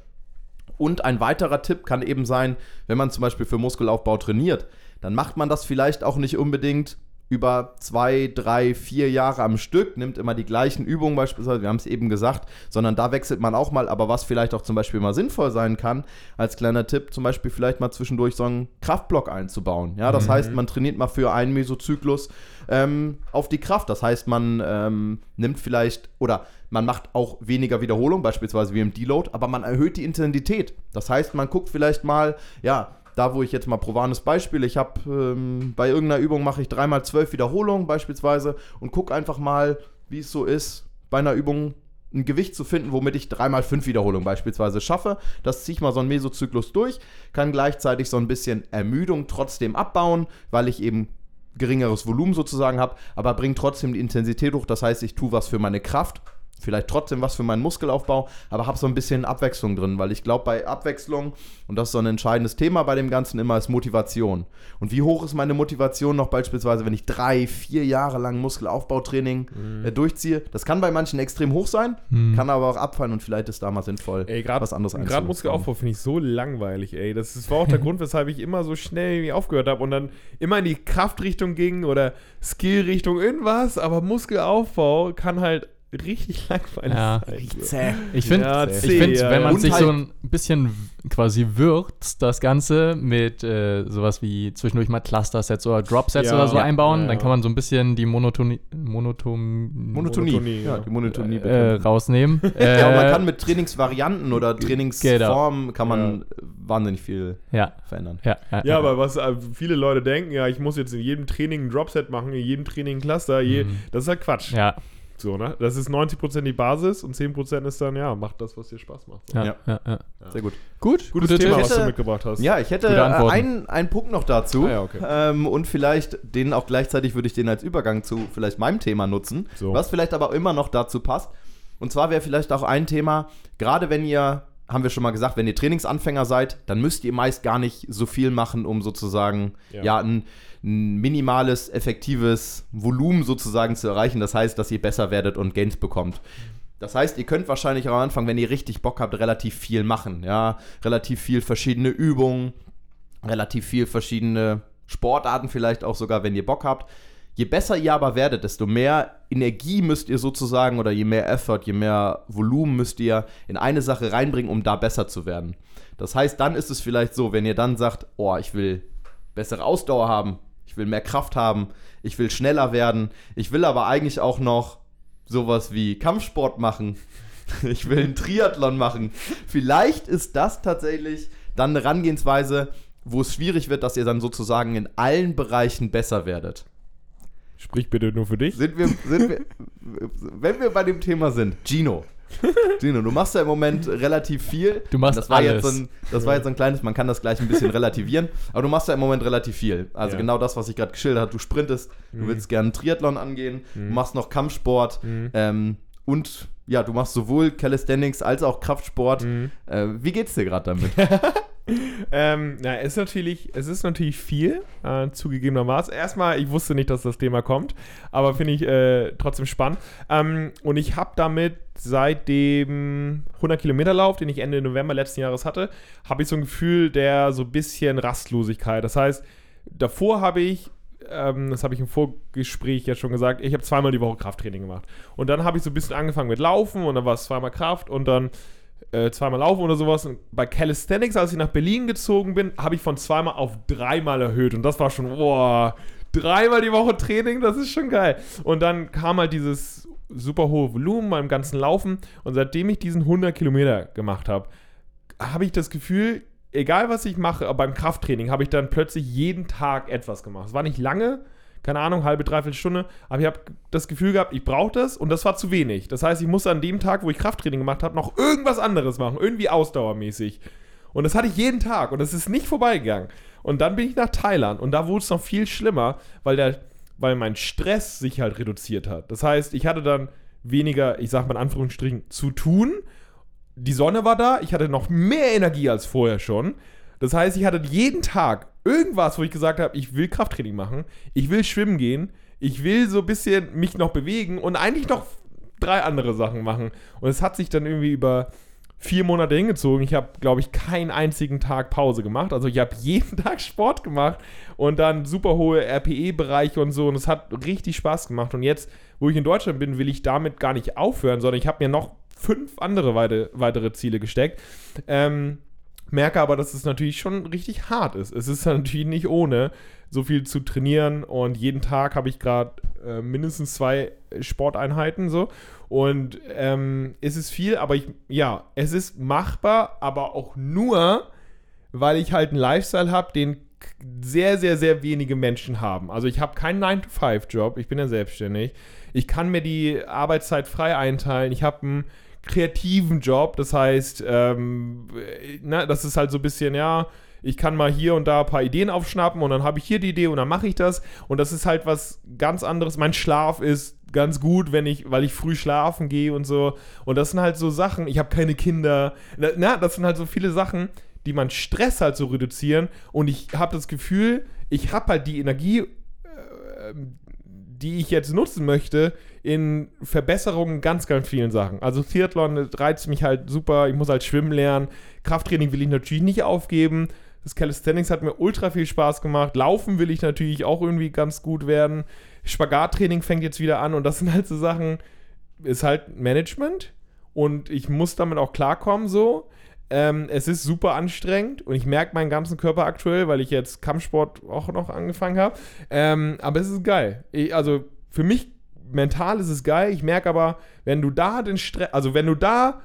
Und ein weiterer Tipp kann eben sein, wenn man zum Beispiel für Muskelaufbau trainiert, dann macht man das vielleicht auch nicht unbedingt über zwei, drei, vier Jahre am Stück, nimmt immer die gleichen Übungen beispielsweise, wir haben es eben gesagt, sondern da wechselt man auch mal, aber was vielleicht auch zum Beispiel mal sinnvoll sein kann, als kleiner Tipp, zum Beispiel vielleicht mal zwischendurch so einen Kraftblock einzubauen. Ja, das heißt, man trainiert mal für einen Mesozyklus ähm, auf die Kraft. Das heißt, man ähm, nimmt vielleicht oder man macht auch weniger Wiederholung, beispielsweise wie im Deload, aber man erhöht die Intensität. Das heißt, man guckt vielleicht mal, ja, da wo ich jetzt mal provanes Beispiel, ich habe ähm, bei irgendeiner Übung mache ich dreimal zwölf Wiederholungen beispielsweise und gucke einfach mal, wie es so ist, bei einer Übung ein Gewicht zu finden, womit ich dreimal fünf Wiederholungen beispielsweise schaffe. Das ziehe ich mal so einen Mesozyklus durch, kann gleichzeitig so ein bisschen Ermüdung trotzdem abbauen, weil ich eben geringeres Volumen sozusagen habe, aber bringt trotzdem die Intensität hoch. Das heißt, ich tue was für meine Kraft, vielleicht trotzdem was für meinen Muskelaufbau, aber habe so ein bisschen Abwechslung drin, weil ich glaube, bei Abwechslung, und das ist so ein entscheidendes Thema bei dem Ganzen immer, ist Motivation. Und wie hoch ist meine Motivation noch beispielsweise, wenn ich drei, vier Jahre lang Muskelaufbautraining äh, durchziehe? Das kann bei manchen extrem hoch sein, kann aber auch abfallen und vielleicht ist da mal sinnvoll, Ey, grad, was anderes Gerade. Muskelaufbau finde ich so langweilig, ey. Das, das war auch der Grund, weshalb ich immer so schnell aufgehört habe und dann immer in die Kraftrichtung ging oder Skillrichtung irgendwas, aber Muskelaufbau kann halt richtig langweilig Ja. sein. Zäh. Ich finde, Ja, ich find, ja, wenn ja. man Und sich halt- so ein bisschen quasi würzt, das Ganze mit äh, sowas wie zwischendurch mal Cluster-Sets oder Drop-Sets Ja. oder so Ja. einbauen, Ja, dann ja. kann man so ein bisschen die Monotonie, Monoton Monotonie. Monotonie, ja, ja. die Monotonie äh, rausnehmen. Ja, und man Äh, kann mit Trainingsvarianten oder Trainingsformen kann man wahnsinnig viel ja, verändern. ja, ja, Ja, aber was äh, viele Leute denken, ja, ich muss jetzt in jedem Training ein Dropset machen, in jedem Training ein Cluster, je, Mhm. das ist halt Quatsch. ja, So, ne? Das ist 90% die Basis und 10% ist dann, ja, macht das, was dir Spaß macht. So. ja, Ja. ja, ja. Sehr gut. Gut, Gutes gute Thema, Tipps. was du hätte- mitgebracht hast. Ja, ich hätte einen, einen Punkt noch dazu. Ah, ja, okay. ähm, und vielleicht den auch gleichzeitig würde ich den als Übergang zu vielleicht meinem Thema nutzen, So. was vielleicht aber immer noch dazu passt. Und zwar wäre vielleicht auch ein Thema, gerade wenn ihr, haben wir schon mal gesagt, wenn ihr Trainingsanfänger seid, dann müsst ihr meist gar nicht so viel machen, um sozusagen Ja. ja, ein, ein minimales, effektives Volumen sozusagen zu erreichen. Das heißt, dass ihr besser werdet und Gains bekommt. Das heißt, ihr könnt wahrscheinlich am Anfang, wenn ihr richtig Bock habt, relativ viel machen. Ja, relativ viel verschiedene Übungen, relativ viel verschiedene Sportarten vielleicht auch sogar, wenn ihr Bock habt. Je besser ihr aber werdet, desto mehr Energie müsst ihr sozusagen oder je mehr Effort, je mehr Volumen müsst ihr in eine Sache reinbringen, um da besser zu werden. Das heißt, dann ist es vielleicht so, wenn ihr dann sagt, oh, ich will bessere Ausdauer haben, ich will mehr Kraft haben, ich will schneller werden, ich will aber eigentlich auch noch sowas wie Kampfsport machen. Ich will einen Triathlon machen. Vielleicht ist das tatsächlich dann eine Herangehensweise, wo es schwierig wird, dass ihr dann sozusagen in allen Bereichen besser werdet. Sprich bitte nur für dich. Sind wir, sind wir, wenn wir bei dem Thema sind, Gino. Gino, du machst ja im Moment relativ viel. Du machst das war alles. Jetzt so ein, das war jetzt so ein kleines, man kann das gleich ein bisschen relativieren, aber du machst ja im Moment relativ viel. Also Ja. genau das, was ich gerade geschildert habe. Du sprintest, du willst gerne Triathlon angehen, du machst noch Kampfsport ähm, und ja, du machst sowohl Calisthenics als auch Kraftsport. Äh, wie geht's dir gerade damit? Ähm, na, es ist natürlich, es ist natürlich viel, äh, zugegebenermaßen. Erstmal, ich wusste nicht, dass das Thema kommt, aber finde ich äh, trotzdem spannend. Ähm, und ich habe damit seit dem 100 Kilometer Lauf, den ich Ende November letzten Jahres hatte, habe ich so ein Gefühl der so ein bisschen Rastlosigkeit. Das heißt, davor habe ich ähm, das habe ich im Vorgespräch ja schon gesagt, ich habe zweimal die Woche Krafttraining gemacht. Und dann habe ich so ein bisschen angefangen mit Laufen und dann war es zweimal Kraft und dann äh, zweimal Laufen oder sowas. Und bei Calisthenics, als ich nach Berlin gezogen bin, habe ich von zweimal auf dreimal erhöht. Und das war schon, boah, dreimal die Woche Training, das ist schon geil. Und dann kam halt dieses super hohe Volumen beim ganzen Laufen. Und seitdem ich diesen 100 Kilometer gemacht habe, habe ich das Gefühl, egal was ich mache, beim Krafttraining habe ich dann plötzlich jeden Tag etwas gemacht. Es war nicht lange, keine Ahnung, halbe, dreiviertel Stunde, aber ich habe das Gefühl gehabt, ich brauche das und das war zu wenig. Das heißt, ich musste an dem Tag, wo ich Krafttraining gemacht habe, noch irgendwas anderes machen, irgendwie ausdauermäßig. Und das hatte ich jeden Tag und es ist nicht vorbeigegangen. Und dann bin ich nach Thailand und da wurde es noch viel schlimmer, weil, der, weil mein Stress sich halt reduziert hat. Das heißt, ich hatte dann weniger, ich sag mal in Anführungsstrichen, zu tun. Die Sonne war da, ich hatte noch mehr Energie als vorher schon. Das heißt, ich hatte jeden Tag irgendwas, wo ich gesagt habe, ich will Krafttraining machen, ich will schwimmen gehen, ich will so ein bisschen mich noch bewegen und eigentlich noch drei andere Sachen machen. Und es hat sich dann irgendwie über vier Monate hingezogen. Ich habe, glaube ich, keinen einzigen Tag Pause gemacht. Also ich habe jeden Tag Sport gemacht und dann super hohe RPE-Bereiche und so. Und es hat richtig Spaß gemacht. Und jetzt, wo ich in Deutschland bin, will ich damit gar nicht aufhören, sondern ich habe mir noch fünf andere weite, weitere Ziele gesteckt. Ähm, merke aber, dass es natürlich schon richtig hart ist. Es ist natürlich nicht ohne, so viel zu trainieren und jeden Tag habe ich gerade äh, mindestens zwei Sporteinheiten so und ähm, es ist viel, aber ich, ja, es ist machbar, aber auch nur, weil ich halt einen Lifestyle habe, den sehr, sehr, sehr wenige Menschen haben. Also ich habe keinen 9-to-5-Job, ich bin ja selbstständig. Ich kann mir die Arbeitszeit frei einteilen. Ich habe einen kreativen Job. Das heißt, ähm, na, das ist halt so ein bisschen, ja, ich kann mal hier und da ein paar Ideen aufschnappen und dann habe ich hier die Idee und dann mache ich das. Und das ist halt was ganz anderes. Mein Schlaf ist ganz gut, wenn ich, weil ich früh schlafen gehe und so. Und das sind halt so Sachen, ich habe keine Kinder. Na, das sind halt so viele Sachen, die man Stress halt so reduzieren. Und ich habe das Gefühl, ich habe halt die Energie, äh, die ich jetzt nutzen möchte, in Verbesserungen ganz, ganz vielen Sachen. Also Triathlon reizt mich halt super, ich muss halt schwimmen lernen. Krafttraining will ich natürlich nicht aufgeben. Das Calisthenics hat mir ultra viel Spaß gemacht. Laufen will ich natürlich auch irgendwie ganz gut werden. Spagattraining fängt jetzt wieder an und das sind halt so Sachen, ist halt Management und ich muss damit auch klarkommen so. Ähm, es ist super anstrengend und ich merke meinen ganzen Körper aktuell, weil ich jetzt Kampfsport auch noch angefangen habe. Ähm, aber es ist geil. Ich, also für mich mental ist es geil. Ich merke aber, wenn du da den Stress, also wenn du da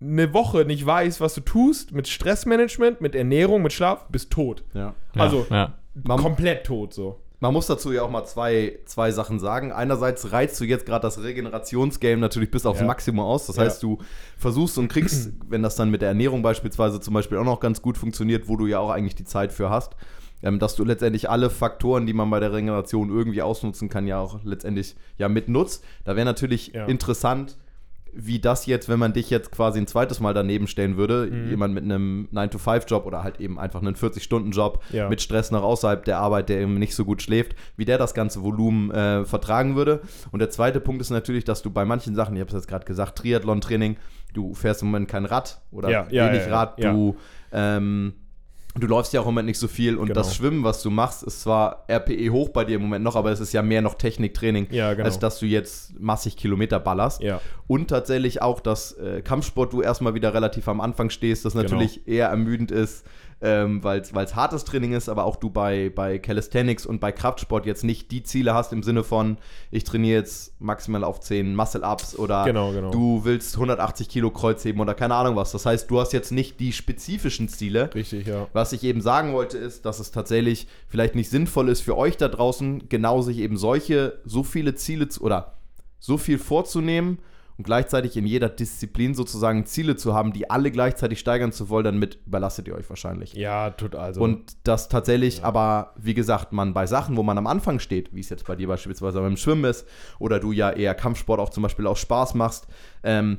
eine Woche nicht weißt, was du tust, mit Stressmanagement, mit Ernährung, mit Schlaf, bist tot. Ja. Also ja. komplett tot so. Man muss dazu ja auch mal zwei, zwei Sachen sagen. Einerseits reizt du jetzt gerade das Regenerationsgame natürlich bis aufs Ja. Maximum aus. Das Ja. heißt, du versuchst und kriegst, wenn das dann mit der Ernährung beispielsweise zum Beispiel auch noch ganz gut funktioniert, wo du ja auch eigentlich die Zeit für hast, ähm, dass du letztendlich alle Faktoren, die man bei der Regeneration irgendwie ausnutzen kann, ja auch letztendlich ja mitnutzt. Da wäre natürlich Ja. interessant, wie das jetzt, wenn man dich jetzt quasi ein zweites Mal daneben stellen würde, Mhm. jemand mit einem 9-to-5-Job oder halt eben einfach einen 40-Stunden-Job Ja. mit Stress noch außerhalb der Arbeit, der eben nicht so gut schläft, wie der das ganze Volumen äh, vertragen würde. Und der zweite Punkt ist natürlich, dass du bei manchen Sachen, ich habe es jetzt gerade gesagt, Triathlon-Training, du fährst im Moment kein Rad oder Ja, ja, wenig Rad, du ähm, Du läufst ja auch im Moment nicht so viel und Genau. das Schwimmen, was du machst, ist zwar RPE hoch bei dir im Moment noch, aber es ist ja mehr noch Techniktraining, Ja, genau. als dass du jetzt massig Kilometer ballerst. Ja. Und tatsächlich auch, dass äh, Kampfsport du erstmal wieder relativ am Anfang stehst, das Genau. natürlich eher ermüdend ist, ähm, weil es hartes Training ist, aber auch du bei, bei Calisthenics und bei Kraftsport jetzt nicht die Ziele hast im Sinne von, ich trainiere jetzt maximal auf 10 Muscle-Ups oder Genau, genau. du willst 180 Kilo Kreuzheben oder keine Ahnung was. Das heißt, du hast jetzt nicht die spezifischen Ziele. Richtig, ja. Was ich eben sagen wollte, ist, dass es tatsächlich vielleicht nicht sinnvoll ist für euch da draußen, genau sich eben solche, so viele Ziele zu, oder so viel vorzunehmen und gleichzeitig in jeder Disziplin sozusagen Ziele zu haben, die alle gleichzeitig steigern zu wollen, damit überlastet ihr euch wahrscheinlich. Ja, tut also. Und das tatsächlich aber, wie gesagt, man bei Sachen, wo man am Anfang steht, wie es jetzt bei dir beispielsweise beim Schwimmen ist, oder du ja eher Kampfsport auch zum Beispiel auch Spaß machst, ähm,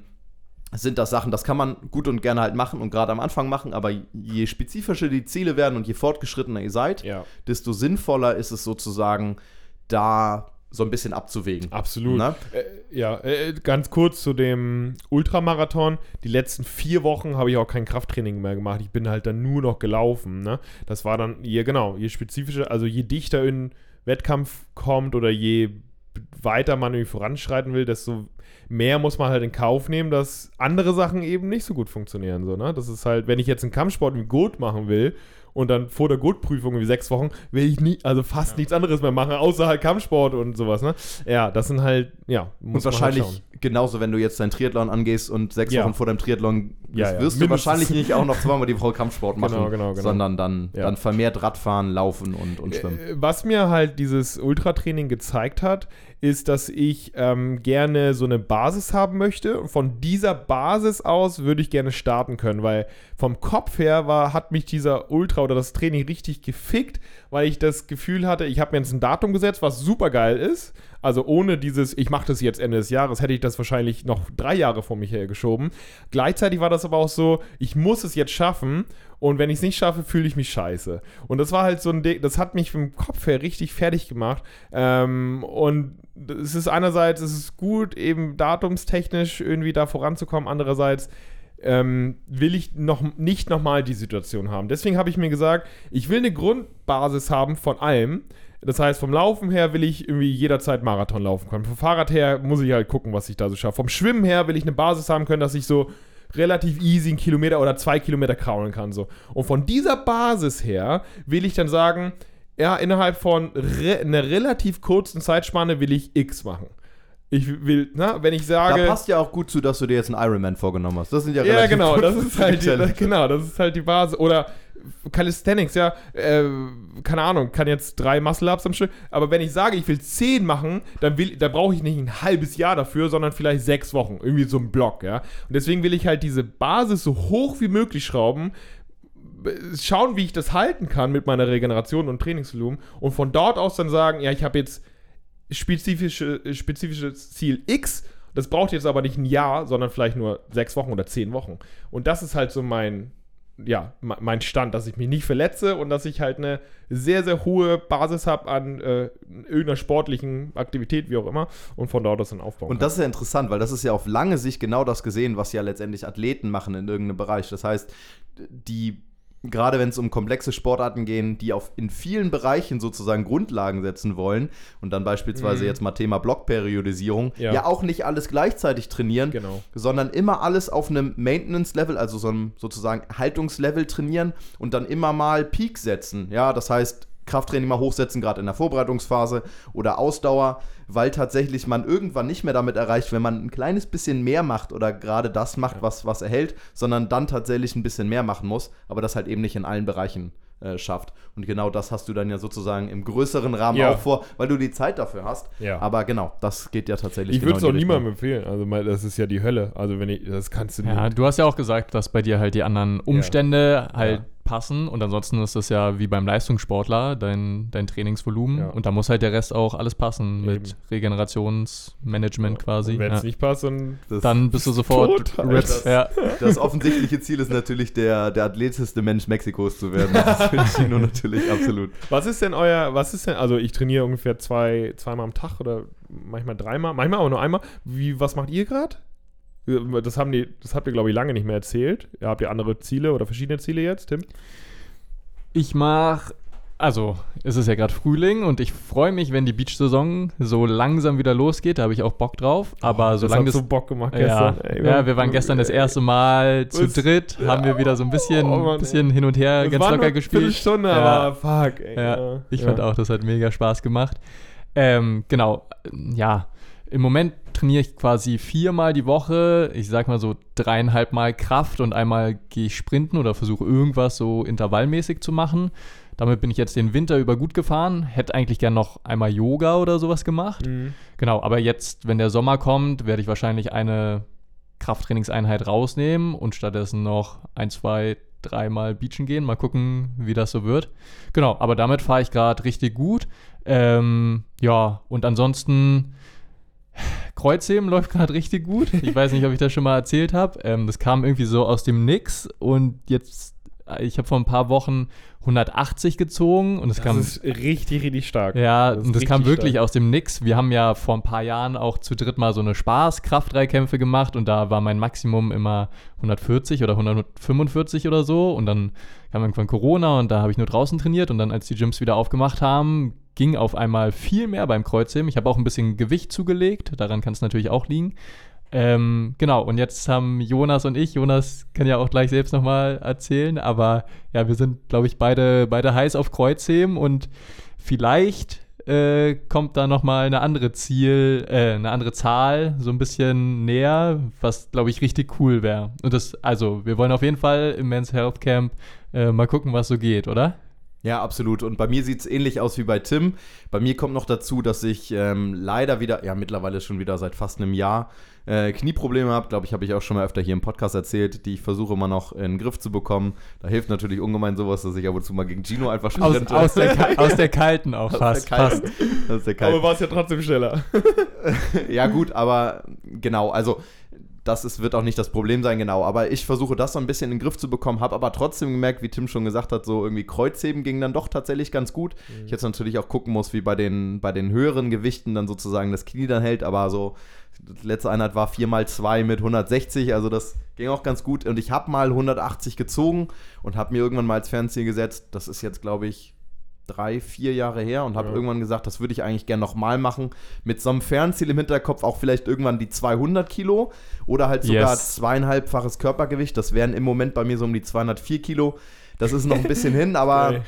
sind das Sachen, das kann man gut und gerne halt machen und gerade am Anfang machen, aber je spezifischer die Ziele werden und je fortgeschrittener ihr seid, ja, desto sinnvoller ist es sozusagen, da so ein bisschen abzuwägen. absolut. Ne? Äh, ja, äh, ganz kurz zu dem Ultramarathon. Die letzten vier Wochen habe ich auch kein Krafttraining mehr gemacht. Ich bin halt dann nur noch gelaufen. Ne? Das war dann, je, genau, je spezifischer, also je dichter in Wettkampf kommt oder je weiter man irgendwie voranschreiten will, desto mehr muss man halt in Kauf nehmen, dass andere Sachen eben nicht so gut funktionieren. So, ne? Das ist halt, wenn ich jetzt einen Kampfsport gut machen will und dann vor der Gurtprüfung wie sechs Wochen will ich nie, also fast ja. nichts anderes mehr machen, außer halt Kampfsport und sowas, ne? Ja, das sind halt, ja, muss und wahrscheinlich halt genauso, wenn du jetzt dein Triathlon angehst und sechs ja. Wochen vor deinem Triathlon ja, ja. wirst du wahrscheinlich nicht auch noch zweimal die Woche Kampfsport machen, genau, genau, genau. sondern dann, dann vermehrt Radfahren, Laufen und, und Schwimmen. Äh, was mir halt dieses Ultratraining gezeigt hat, ist, dass ich ähm, gerne so eine Basis haben möchte. Und von dieser Basis aus würde ich gerne starten können, weil vom Kopf her war, hat mich dieser Ultra oder das Training richtig gefickt, weil ich das Gefühl hatte, ich habe mir jetzt ein Datum gesetzt, was super geil ist. Also ohne dieses, ich mache das jetzt Ende des Jahres, hätte ich das wahrscheinlich noch drei Jahre vor mich hergeschoben. Gleichzeitig war das aber auch so, ich muss es jetzt schaffen und wenn ich es nicht schaffe, fühle ich mich scheiße. Und das war halt so ein Ding, das hat mich vom Kopf her richtig fertig gemacht. Ähm, und es ist einerseits, es ist gut, eben datumstechnisch irgendwie da voranzukommen, andererseits ähm, will ich noch nicht nochmal die Situation haben. Deswegen habe ich mir gesagt, ich will eine Grundbasis haben von allem. Das heißt, vom Laufen her will ich irgendwie jederzeit Marathon laufen können. Vom Fahrrad her muss ich halt gucken, was ich da so schaffe. Vom Schwimmen her will ich eine Basis haben können, dass ich so relativ easy einen Kilometer oder zwei Kilometer kraulen kann. So. Und von dieser Basis her will ich dann sagen, ja, innerhalb von re einer relativ kurzen Zeitspanne will ich X machen. Ich will, na, wenn ich sage. Da passt ja auch gut zu, dass du dir jetzt einen Ironman vorgenommen hast. Das sind ja Ja, genau, das ist halt die, das, genau, das ist halt die Basis. Oder Calisthenics, ja, äh, keine Ahnung, kann jetzt drei Muscle-Ups am Stück, aber wenn ich sage, ich will zehn machen, dann, will, dann brauche ich nicht ein halbes Jahr dafür, sondern vielleicht sechs Wochen, irgendwie so ein Block, ja. Und deswegen will ich halt diese Basis so hoch wie möglich schrauben, schauen, wie ich das halten kann mit meiner Regeneration und Trainingsvolumen und von dort aus dann sagen, ja, ich habe jetzt spezifische, spezifisches Ziel X, das braucht jetzt aber nicht ein Jahr, sondern vielleicht nur sechs Wochen oder zehn Wochen. Und das ist halt so mein, ja, mein Stand, dass ich mich nicht verletze und dass ich halt eine sehr, sehr hohe Basis habe an äh, irgendeiner sportlichen Aktivität, wie auch immer, und von dort aus dann aufbauen. Und das ist ja interessant, weil das ist ja auf lange Sicht genau das gesehen, was ja letztendlich Athleten machen in irgendeinem Bereich. Das heißt, die gerade wenn es um komplexe Sportarten gehen, die auf in vielen Bereichen sozusagen Grundlagen setzen wollen und dann beispielsweise mhm. jetzt mal Thema Blockperiodisierung, ja. ja. auch nicht alles gleichzeitig trainieren, genau. sondern immer alles auf einem Maintenance-Level, also so einem sozusagen Haltungslevel trainieren und dann immer mal Peak setzen. Ja, das heißt, Krafttraining mal hochsetzen, gerade in der Vorbereitungsphase oder Ausdauer, weil tatsächlich man irgendwann nicht mehr damit erreicht, wenn man ein kleines bisschen mehr macht oder gerade das macht, was, was erhält, sondern dann tatsächlich ein bisschen mehr machen muss, aber das halt eben nicht in allen Bereichen äh, schafft. Und genau das hast du dann ja sozusagen im größeren Rahmen ja. auch vor, weil du die Zeit dafür hast. Ja. Aber genau, das geht ja tatsächlich. Ich genau würde es auch niemandem empfehlen. Also das ist ja die Hölle. Also wenn ich, das kannst du nicht. Ja, du hast ja auch gesagt, dass bei dir halt die anderen Umstände ja. halt passen und ansonsten ist das ja wie beim Leistungssportler dein, dein Trainingsvolumen ja. und da muss halt der Rest auch alles passen Eben. mit Regenerationsmanagement ja. quasi. Wenn es ja. nicht passt, dann, dann bist du sofort tot, das, das, offensichtliche Ziel ist natürlich der, der athletischste Mensch Mexikos zu werden. Das finde ich nur natürlich absolut. Was ist denn euer, was ist denn, also ich trainiere ungefähr zwei, zweimal am Tag oder manchmal dreimal, manchmal aber nur einmal. Wie, was macht ihr gerade? Das, haben die, das habt ihr, glaube ich, lange nicht mehr erzählt. Ja, habt ihr andere Ziele oder verschiedene Ziele jetzt, Tim? Ich mache, also es ist ja gerade Frühling und ich freue mich, wenn die Beach-Saison so langsam wieder losgeht. Da habe ich auch Bock drauf. Aber oh, solange das. Hat so Bock gemacht gestern. Ja, ey, ja wir waren gestern das erste Mal zu dritt, ja, haben wir wieder so ein bisschen, oh, Mann, bisschen hin und her ganz locker gespielt. Stunde, ja. aber fuck, ey. Ja, ich fand auch, das hat mega Spaß gemacht. Ähm, genau, ja im Moment trainiere ich quasi viermal die Woche, ich sag mal so dreieinhalb Mal Kraft und einmal gehe ich sprinten oder versuche irgendwas so intervallmäßig zu machen. Damit bin ich jetzt den Winter über gut gefahren. Hätte eigentlich gern noch einmal Yoga oder sowas gemacht. Mhm. Genau, aber jetzt, wenn der Sommer kommt, werde ich wahrscheinlich eine Krafttrainingseinheit rausnehmen und stattdessen noch ein, zwei, dreimal beachen gehen. Mal gucken, wie das so wird. Genau, aber damit fahre ich gerade richtig gut. Ähm, ja, und ansonsten Kreuzheben läuft gerade richtig gut. Ich weiß nicht, ob ich das schon mal erzählt habe. Ähm, das kam irgendwie so aus dem Nix und jetzt, äh, ich habe vor ein paar Wochen 180 gezogen und es kam. Das ist richtig, richtig stark. Ja, das und das kam wirklich stark. aus dem Nix. Wir haben ja vor ein paar Jahren auch zu dritt mal so eine Spaß-Kraftdreikämpfe gemacht und da war mein Maximum immer 140 oder 145 oder so und dann kam irgendwann Corona und da habe ich nur draußen trainiert und dann, als die Gyms wieder aufgemacht haben, ging auf einmal viel mehr beim Kreuzheben. Ich habe auch ein bisschen Gewicht zugelegt, daran kann es natürlich auch liegen. Ähm, genau, und jetzt haben Jonas und ich, Jonas kann ja auch gleich selbst nochmal erzählen, aber ja, wir sind, glaube ich, beide, beide heiß auf Kreuzheben und vielleicht äh, kommt da nochmal eine andere Ziel, äh, eine andere Zahl so ein bisschen näher, was, glaube ich, richtig cool wäre. Und das, also, wir wollen auf jeden Fall im Men's Health Camp äh, mal gucken, was so geht, oder? Ja, absolut. Und bei mir sieht es ähnlich aus wie bei Tim. Bei mir kommt noch dazu, dass ich ähm, leider wieder, ja, mittlerweile schon wieder seit fast einem Jahr äh, Knieprobleme habe. Glaube ich, habe ich auch schon mal öfter hier im Podcast erzählt, die ich versuche immer noch in den Griff zu bekommen. Da hilft natürlich ungemein sowas, dass ich ab und zu mal gegen Gino einfach Aus, sprinte. aus, der, Ka- aus der kalten auch Aus fast. der kalten. fast. Aus der kalten. Aber war es ja trotzdem schneller. ja, gut, aber genau, also das ist, wird auch nicht das Problem sein, genau. Aber ich versuche das so ein bisschen in den Griff zu bekommen, habe aber trotzdem gemerkt, wie Tim schon gesagt hat, so irgendwie Kreuzheben ging dann doch tatsächlich ganz gut. Ich jetzt natürlich auch gucken muss, wie bei den, bei den höheren Gewichten dann sozusagen das Knie dann hält, aber so, die letzte Einheit war 4x2 mit 160, also das ging auch ganz gut. Und ich habe mal 180 gezogen und habe mir irgendwann mal als Fernziel gesetzt, das ist jetzt, glaube ich, drei, vier Jahre her und habe Ja. irgendwann gesagt, das würde ich eigentlich gerne nochmal machen. Mit so einem Fernziel im Hinterkopf auch vielleicht irgendwann die 200 Kilo oder halt sogar Yes. zweieinhalbfaches Körpergewicht. Das wären im Moment bei mir so um die 204 Kilo. Das ist noch ein bisschen hin, aber Geil.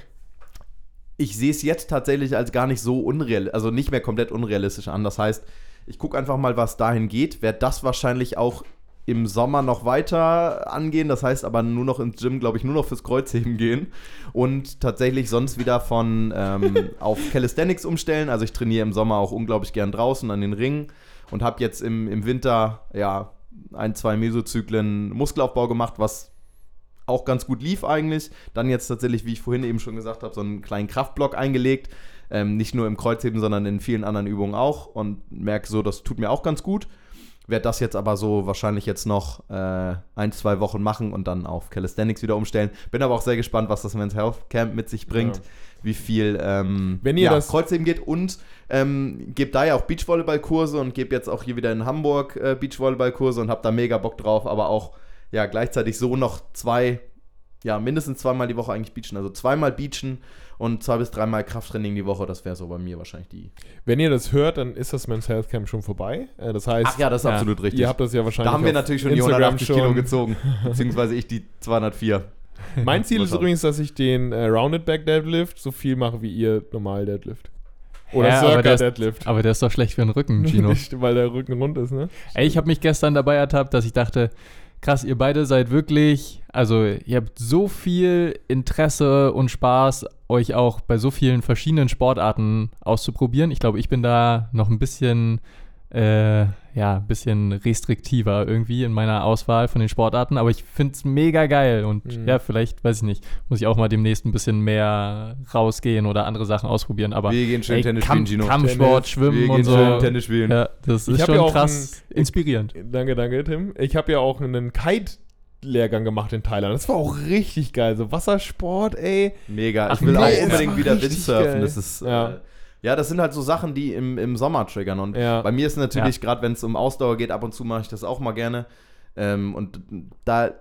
ich sehe es jetzt tatsächlich als gar nicht so unrealistisch, also nicht mehr komplett unrealistisch an. Das heißt, ich gucke einfach mal, was dahin geht. Werde das wahrscheinlich auch im Sommer noch weiter angehen. Das heißt aber nur noch ins Gym, glaube ich, nur noch fürs Kreuzheben gehen. Und tatsächlich sonst wieder von ähm, auf Calisthenics umstellen. Also ich trainiere im Sommer auch unglaublich gern draußen an den Ringen und habe jetzt im, im Winter ja ein, zwei Mesozyklen Muskelaufbau gemacht, was auch ganz gut lief eigentlich. Dann jetzt tatsächlich, wie ich vorhin eben schon gesagt habe, so einen kleinen Kraftblock eingelegt. Ähm, nicht nur im Kreuzheben, sondern in vielen anderen Übungen auch. Und merke so, das tut mir auch ganz gut. Werde das jetzt aber so wahrscheinlich jetzt noch äh, ein, zwei Wochen machen und dann auf Calisthenics wieder umstellen. Bin aber auch sehr gespannt, was das Men's Health Camp mit sich bringt. Ja. Wie viel ähm, Wenn ihr ja, das- Kreuzheben geht und ähm, gebe da ja auch Beachvolleyballkurse und gebe jetzt auch hier wieder in Hamburg äh, Beachvolleyballkurse und habe da mega Bock drauf, aber auch ja gleichzeitig so noch zwei, ja mindestens zweimal die Woche eigentlich beachen, also zweimal beachen und zwei bis dreimal Krafttraining die Woche, das wäre so bei mir wahrscheinlich die. Wenn ihr das hört, dann ist das Men's Health Camp schon vorbei. Äh, Das heißt, Ach ja, das ist ja. absolut richtig. ihr habt das ja wahrscheinlich da haben wir auf natürlich schon die Instagram 180 Kilo schon. gezogen, beziehungsweise ich die 204. Mein Ziel ist übrigens, dass ich den äh, Rounded Back Deadlift so viel mache, wie ihr normal Deadlift. Oder Ja, aber Circa der ist- Deadlift. Aber der ist doch schlecht für den Rücken, Gino. Nicht, weil der Rücken rund ist, ne? Ey, ich habe mich gestern dabei ertappt, dass ich dachte, krass, ihr beide seid wirklich, also ihr habt so viel Interesse und Spaß, euch auch bei so vielen verschiedenen Sportarten auszuprobieren. Ich glaube, ich bin da noch ein bisschen, äh, ja, ein bisschen restriktiver irgendwie in meiner Auswahl von den Sportarten, aber ich finde es mega geil und Mhm. ja, vielleicht, weiß ich nicht, muss ich auch mal demnächst ein bisschen mehr rausgehen oder andere Sachen ausprobieren, aber Wir gehen schön ey, Tennis Kamp- spielen, Gino. Kampfsport, Tennis, Schwimmen und so. schön Tennis spielen. Ja, das ist schon ja krass ein- inspirierend. Danke, danke, Tim. Ich habe ja auch einen Kite-Lehrgang gemacht in Thailand. Das war auch richtig geil. So Wassersport, ey. Mega. Ach, ich will nee, auch unbedingt wieder Windsurfen. geil. Das ist, Ja. ja. Äh, ja, das sind halt so Sachen, die im, im Sommer triggern. Und Ja. bei mir ist natürlich, gerade wenn es um Ausdauer geht, ab und zu mache ich das auch mal gerne. Ähm, und da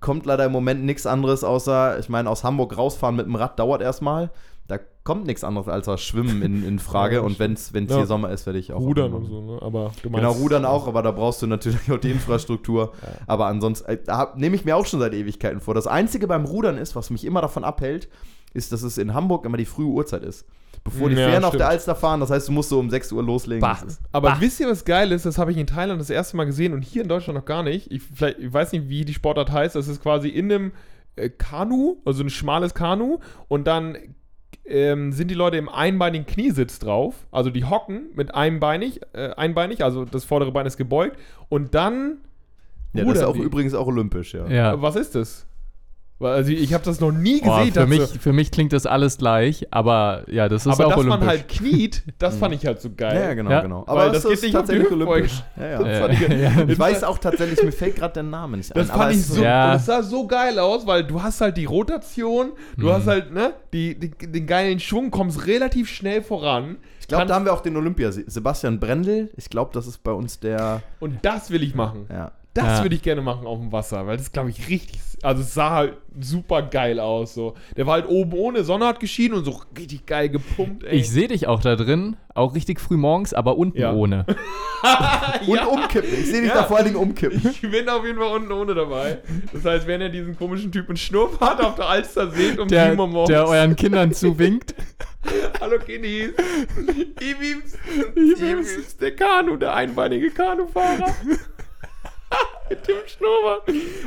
kommt leider im Moment nichts anderes, außer, ich meine, aus Hamburg rausfahren mit dem Rad dauert erstmal. Da kommt nichts anderes als das Schwimmen in, in Frage. Ja, und wenn es Ja. hier Sommer ist, werde ich auch. Rudern und so, ne? Aber du Genau, meinst- Rudern auch, aber da brauchst du natürlich auch die Infrastruktur. Ja. Aber ansonsten, äh, da nehme ich mir auch schon seit Ewigkeiten vor. Das Einzige beim Rudern ist, was mich immer davon abhält, ist, dass es in Hamburg immer die frühe Uhrzeit ist. Bevor die Ja, Fähren auf der Alster fahren, das heißt, du musst so um 6 Uhr loslegen. Bah. Aber Bah. wisst ihr, was geil ist? Das habe ich in Thailand das erste Mal gesehen und hier in Deutschland noch gar nicht. Ich, vielleicht, ich weiß nicht, wie die Sportart heißt. Das ist quasi in einem äh, Kanu, also ein schmales Kanu und dann ähm, sind die Leute im einbeinigen Kniesitz drauf. Also die hocken mit einbeinig, äh, einbeinig, also das vordere Bein ist gebeugt und dann Ja, das ist auch die. übrigens auch olympisch, ja. Ja. Was ist das? Weil, Also ich habe das noch nie gesehen. Oh, für, mich, so, für mich klingt das alles gleich, aber ja, das ist aber auch dass olympisch. man halt kniet, das fand ich halt so geil. Ja, genau, Ja. genau. Weil das es geht nicht tatsächlich Hüftbeuge. olympisch. Ja, ja. Ich- ja. Ich weiß auch tatsächlich, mir fällt gerade der Name nicht Das ein. aber fand ich so, es sah so geil aus, weil du hast halt die Rotation, du Mhm. hast halt, ne, die, die, den geilen Schwung, kommst relativ schnell voran. Ich glaube, da haben wir auch den Olympia. Sebastian Brendel, ich glaube, das ist bei uns der. Und das will ich machen. Ja. Das Ja. würde ich gerne machen auf dem Wasser, weil das glaube ich richtig, also es sah halt super geil aus, so. Der war halt oben ohne, Sonne hat geschienen und so richtig geil gepumpt, ey. Ich sehe dich auch da drin, auch richtig früh morgens, aber unten Ja. ohne. Und umkippen. Ich sehe dich Ja. da vor allen Dingen umkippen. Ich bin auf jeden Fall unten ohne dabei. Das heißt, wenn ihr diesen komischen Typen Schnurrbart auf der Alster seht um Der, 7 Uhr morgens. der euren Kindern zuwinkt. Hallo Kiddies. Ibims. Ibims. Der Kanu, der einbeinige Kanufahrer. mit dem Schnurrbart.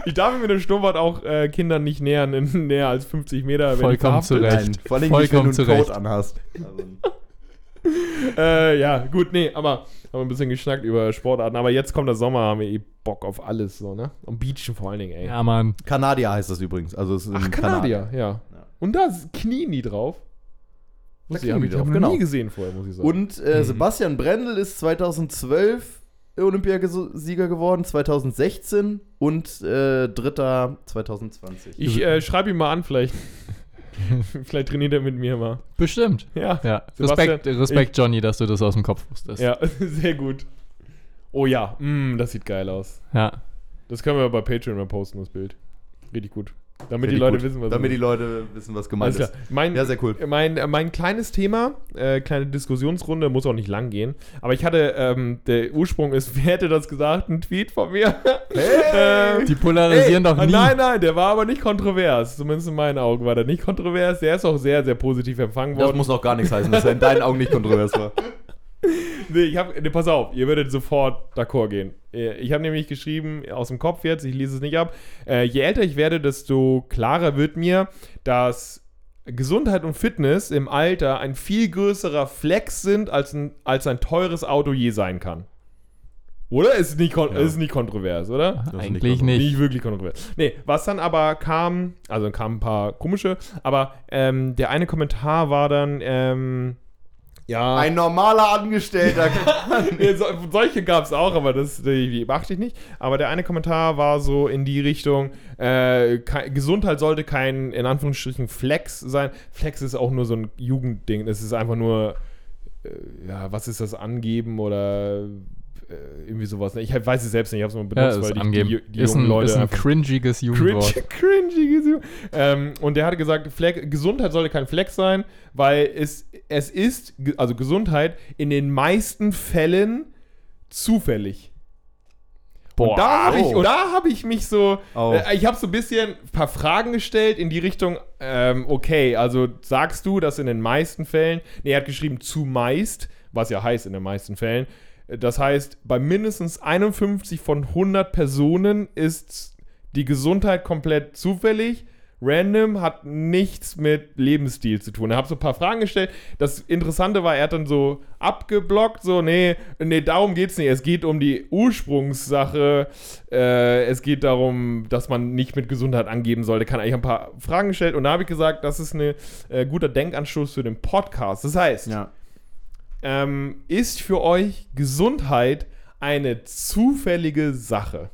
Ich darf mir mit dem Schnurrbart auch äh, Kindern nicht nähern in näher als 50 Meter. wenn die Vollkommen verhaftet zu Recht. Nein, vor allem nicht, wenn Vollkommen du einen zurecht. Coat anhast. Also, Äh, ja, gut, nee, aber haben wir ein bisschen geschnackt über Sportarten. Aber jetzt kommt der Sommer, haben wir eh Bock auf alles, so, ne? Und Beachen vor allen Dingen, ey. Ja, Mann. Kanadier heißt das übrigens. Also es ist Ach, ein Kanadier, ja. Ja. Und da ist Knien nie drauf. Da Wusste ich, knien hab die ich drauf, hab noch genau. nie gesehen vorher, muss ich sagen. Und äh, Mhm. Sebastian Brendel ist 2012 Olympiasieger geworden, 2016 und äh, Dritter 2020. ich äh, schreibe ihn mal an, vielleicht. vielleicht trainiert er mit mir mal. Bestimmt. Ja. Ja. Respekt, Respekt Johnny, dass du das aus dem Kopf wusstest. Ja, sehr gut. Oh ja, mm, das sieht geil aus. Ja. Das können wir bei Patreon mal posten, das Bild. Richtig gut. Damit die Leute gut. wissen, was Damit die ist. Leute wissen, was gemeint ist. Mein, Ja, sehr cool. Mein, äh, mein kleines Thema, äh, kleine Diskussionsrunde, muss auch nicht lang gehen. Aber ich hatte, ähm, der Ursprung ist, wer hätte das gesagt? Ein Tweet von mir. Hey! Die polarisieren Ey, doch nie. Nein, nein, der war aber nicht kontrovers. Zumindest in meinen Augen war der nicht kontrovers. Der ist auch sehr, sehr positiv empfangen Das worden. muss noch gar nichts heißen, dass er in deinen Augen nicht kontrovers war. Nee, ich hab, nee, pass auf, ihr werdet sofort d'accord gehen. Äh, Ich habe nämlich geschrieben, aus dem Kopf jetzt, ich lese es nicht ab, äh, je älter ich werde, desto klarer wird mir, dass Gesundheit und Fitness im Alter ein viel größerer Flex sind, als ein, als ein teures Auto je sein kann. Oder? Ist nicht, kon Ja. ist nicht kontrovers, oder? nicht Eigentlich kontrovers. nicht. Nicht wirklich kontrovers. Nee, was dann aber kam, also kamen ein paar komische, aber ähm, der eine Kommentar war dann, ähm, ja. Ein normaler Angestellter. So, solche gab es auch, aber das die, beachte ich nicht. Aber der eine Kommentar war so in die Richtung, äh, Gesundheit sollte kein, in Anführungsstrichen, Flex sein. Flex ist auch nur so ein Jugendding. Es ist einfach nur, äh, ja, was ist das, angeben oder irgendwie sowas. Ich weiß es selbst nicht, ich habe es mal Ja, benutzt, ist weil die, die, die jungen ein, Leute ist ein cringiges Cringe, Jugendwort. cringy Gesu- ähm, Und der hatte gesagt, Fleck, Gesundheit sollte kein Flex sein, weil es, es ist, also Gesundheit, in den meisten Fällen zufällig. und da habe ich, oh. hab ich mich so, Oh. äh, ich habe so ein bisschen ein paar Fragen gestellt in die Richtung, ähm, okay, also sagst du, dass in den meisten Fällen, nee, er hat geschrieben zumeist, was ja heißt in den meisten Fällen, äh, das heißt, bei mindestens 51 von 100 Personen ist die Gesundheit komplett zufällig. Random hat nichts mit Lebensstil zu tun. Ich habe so ein paar Fragen gestellt. Das Interessante war, er hat dann so abgeblockt, so, nee, nee, darum geht's nicht. Es geht um die Ursprungssache. Äh, es geht darum, dass man nicht mit Gesundheit angeben sollte. Kann eigentlich ein paar Fragen gestellt. Und da habe ich gesagt, das ist ein äh, guter Denkanstoß für den Podcast. Das heißt, ja. Ähm, ist für euch Gesundheit eine zufällige Sache?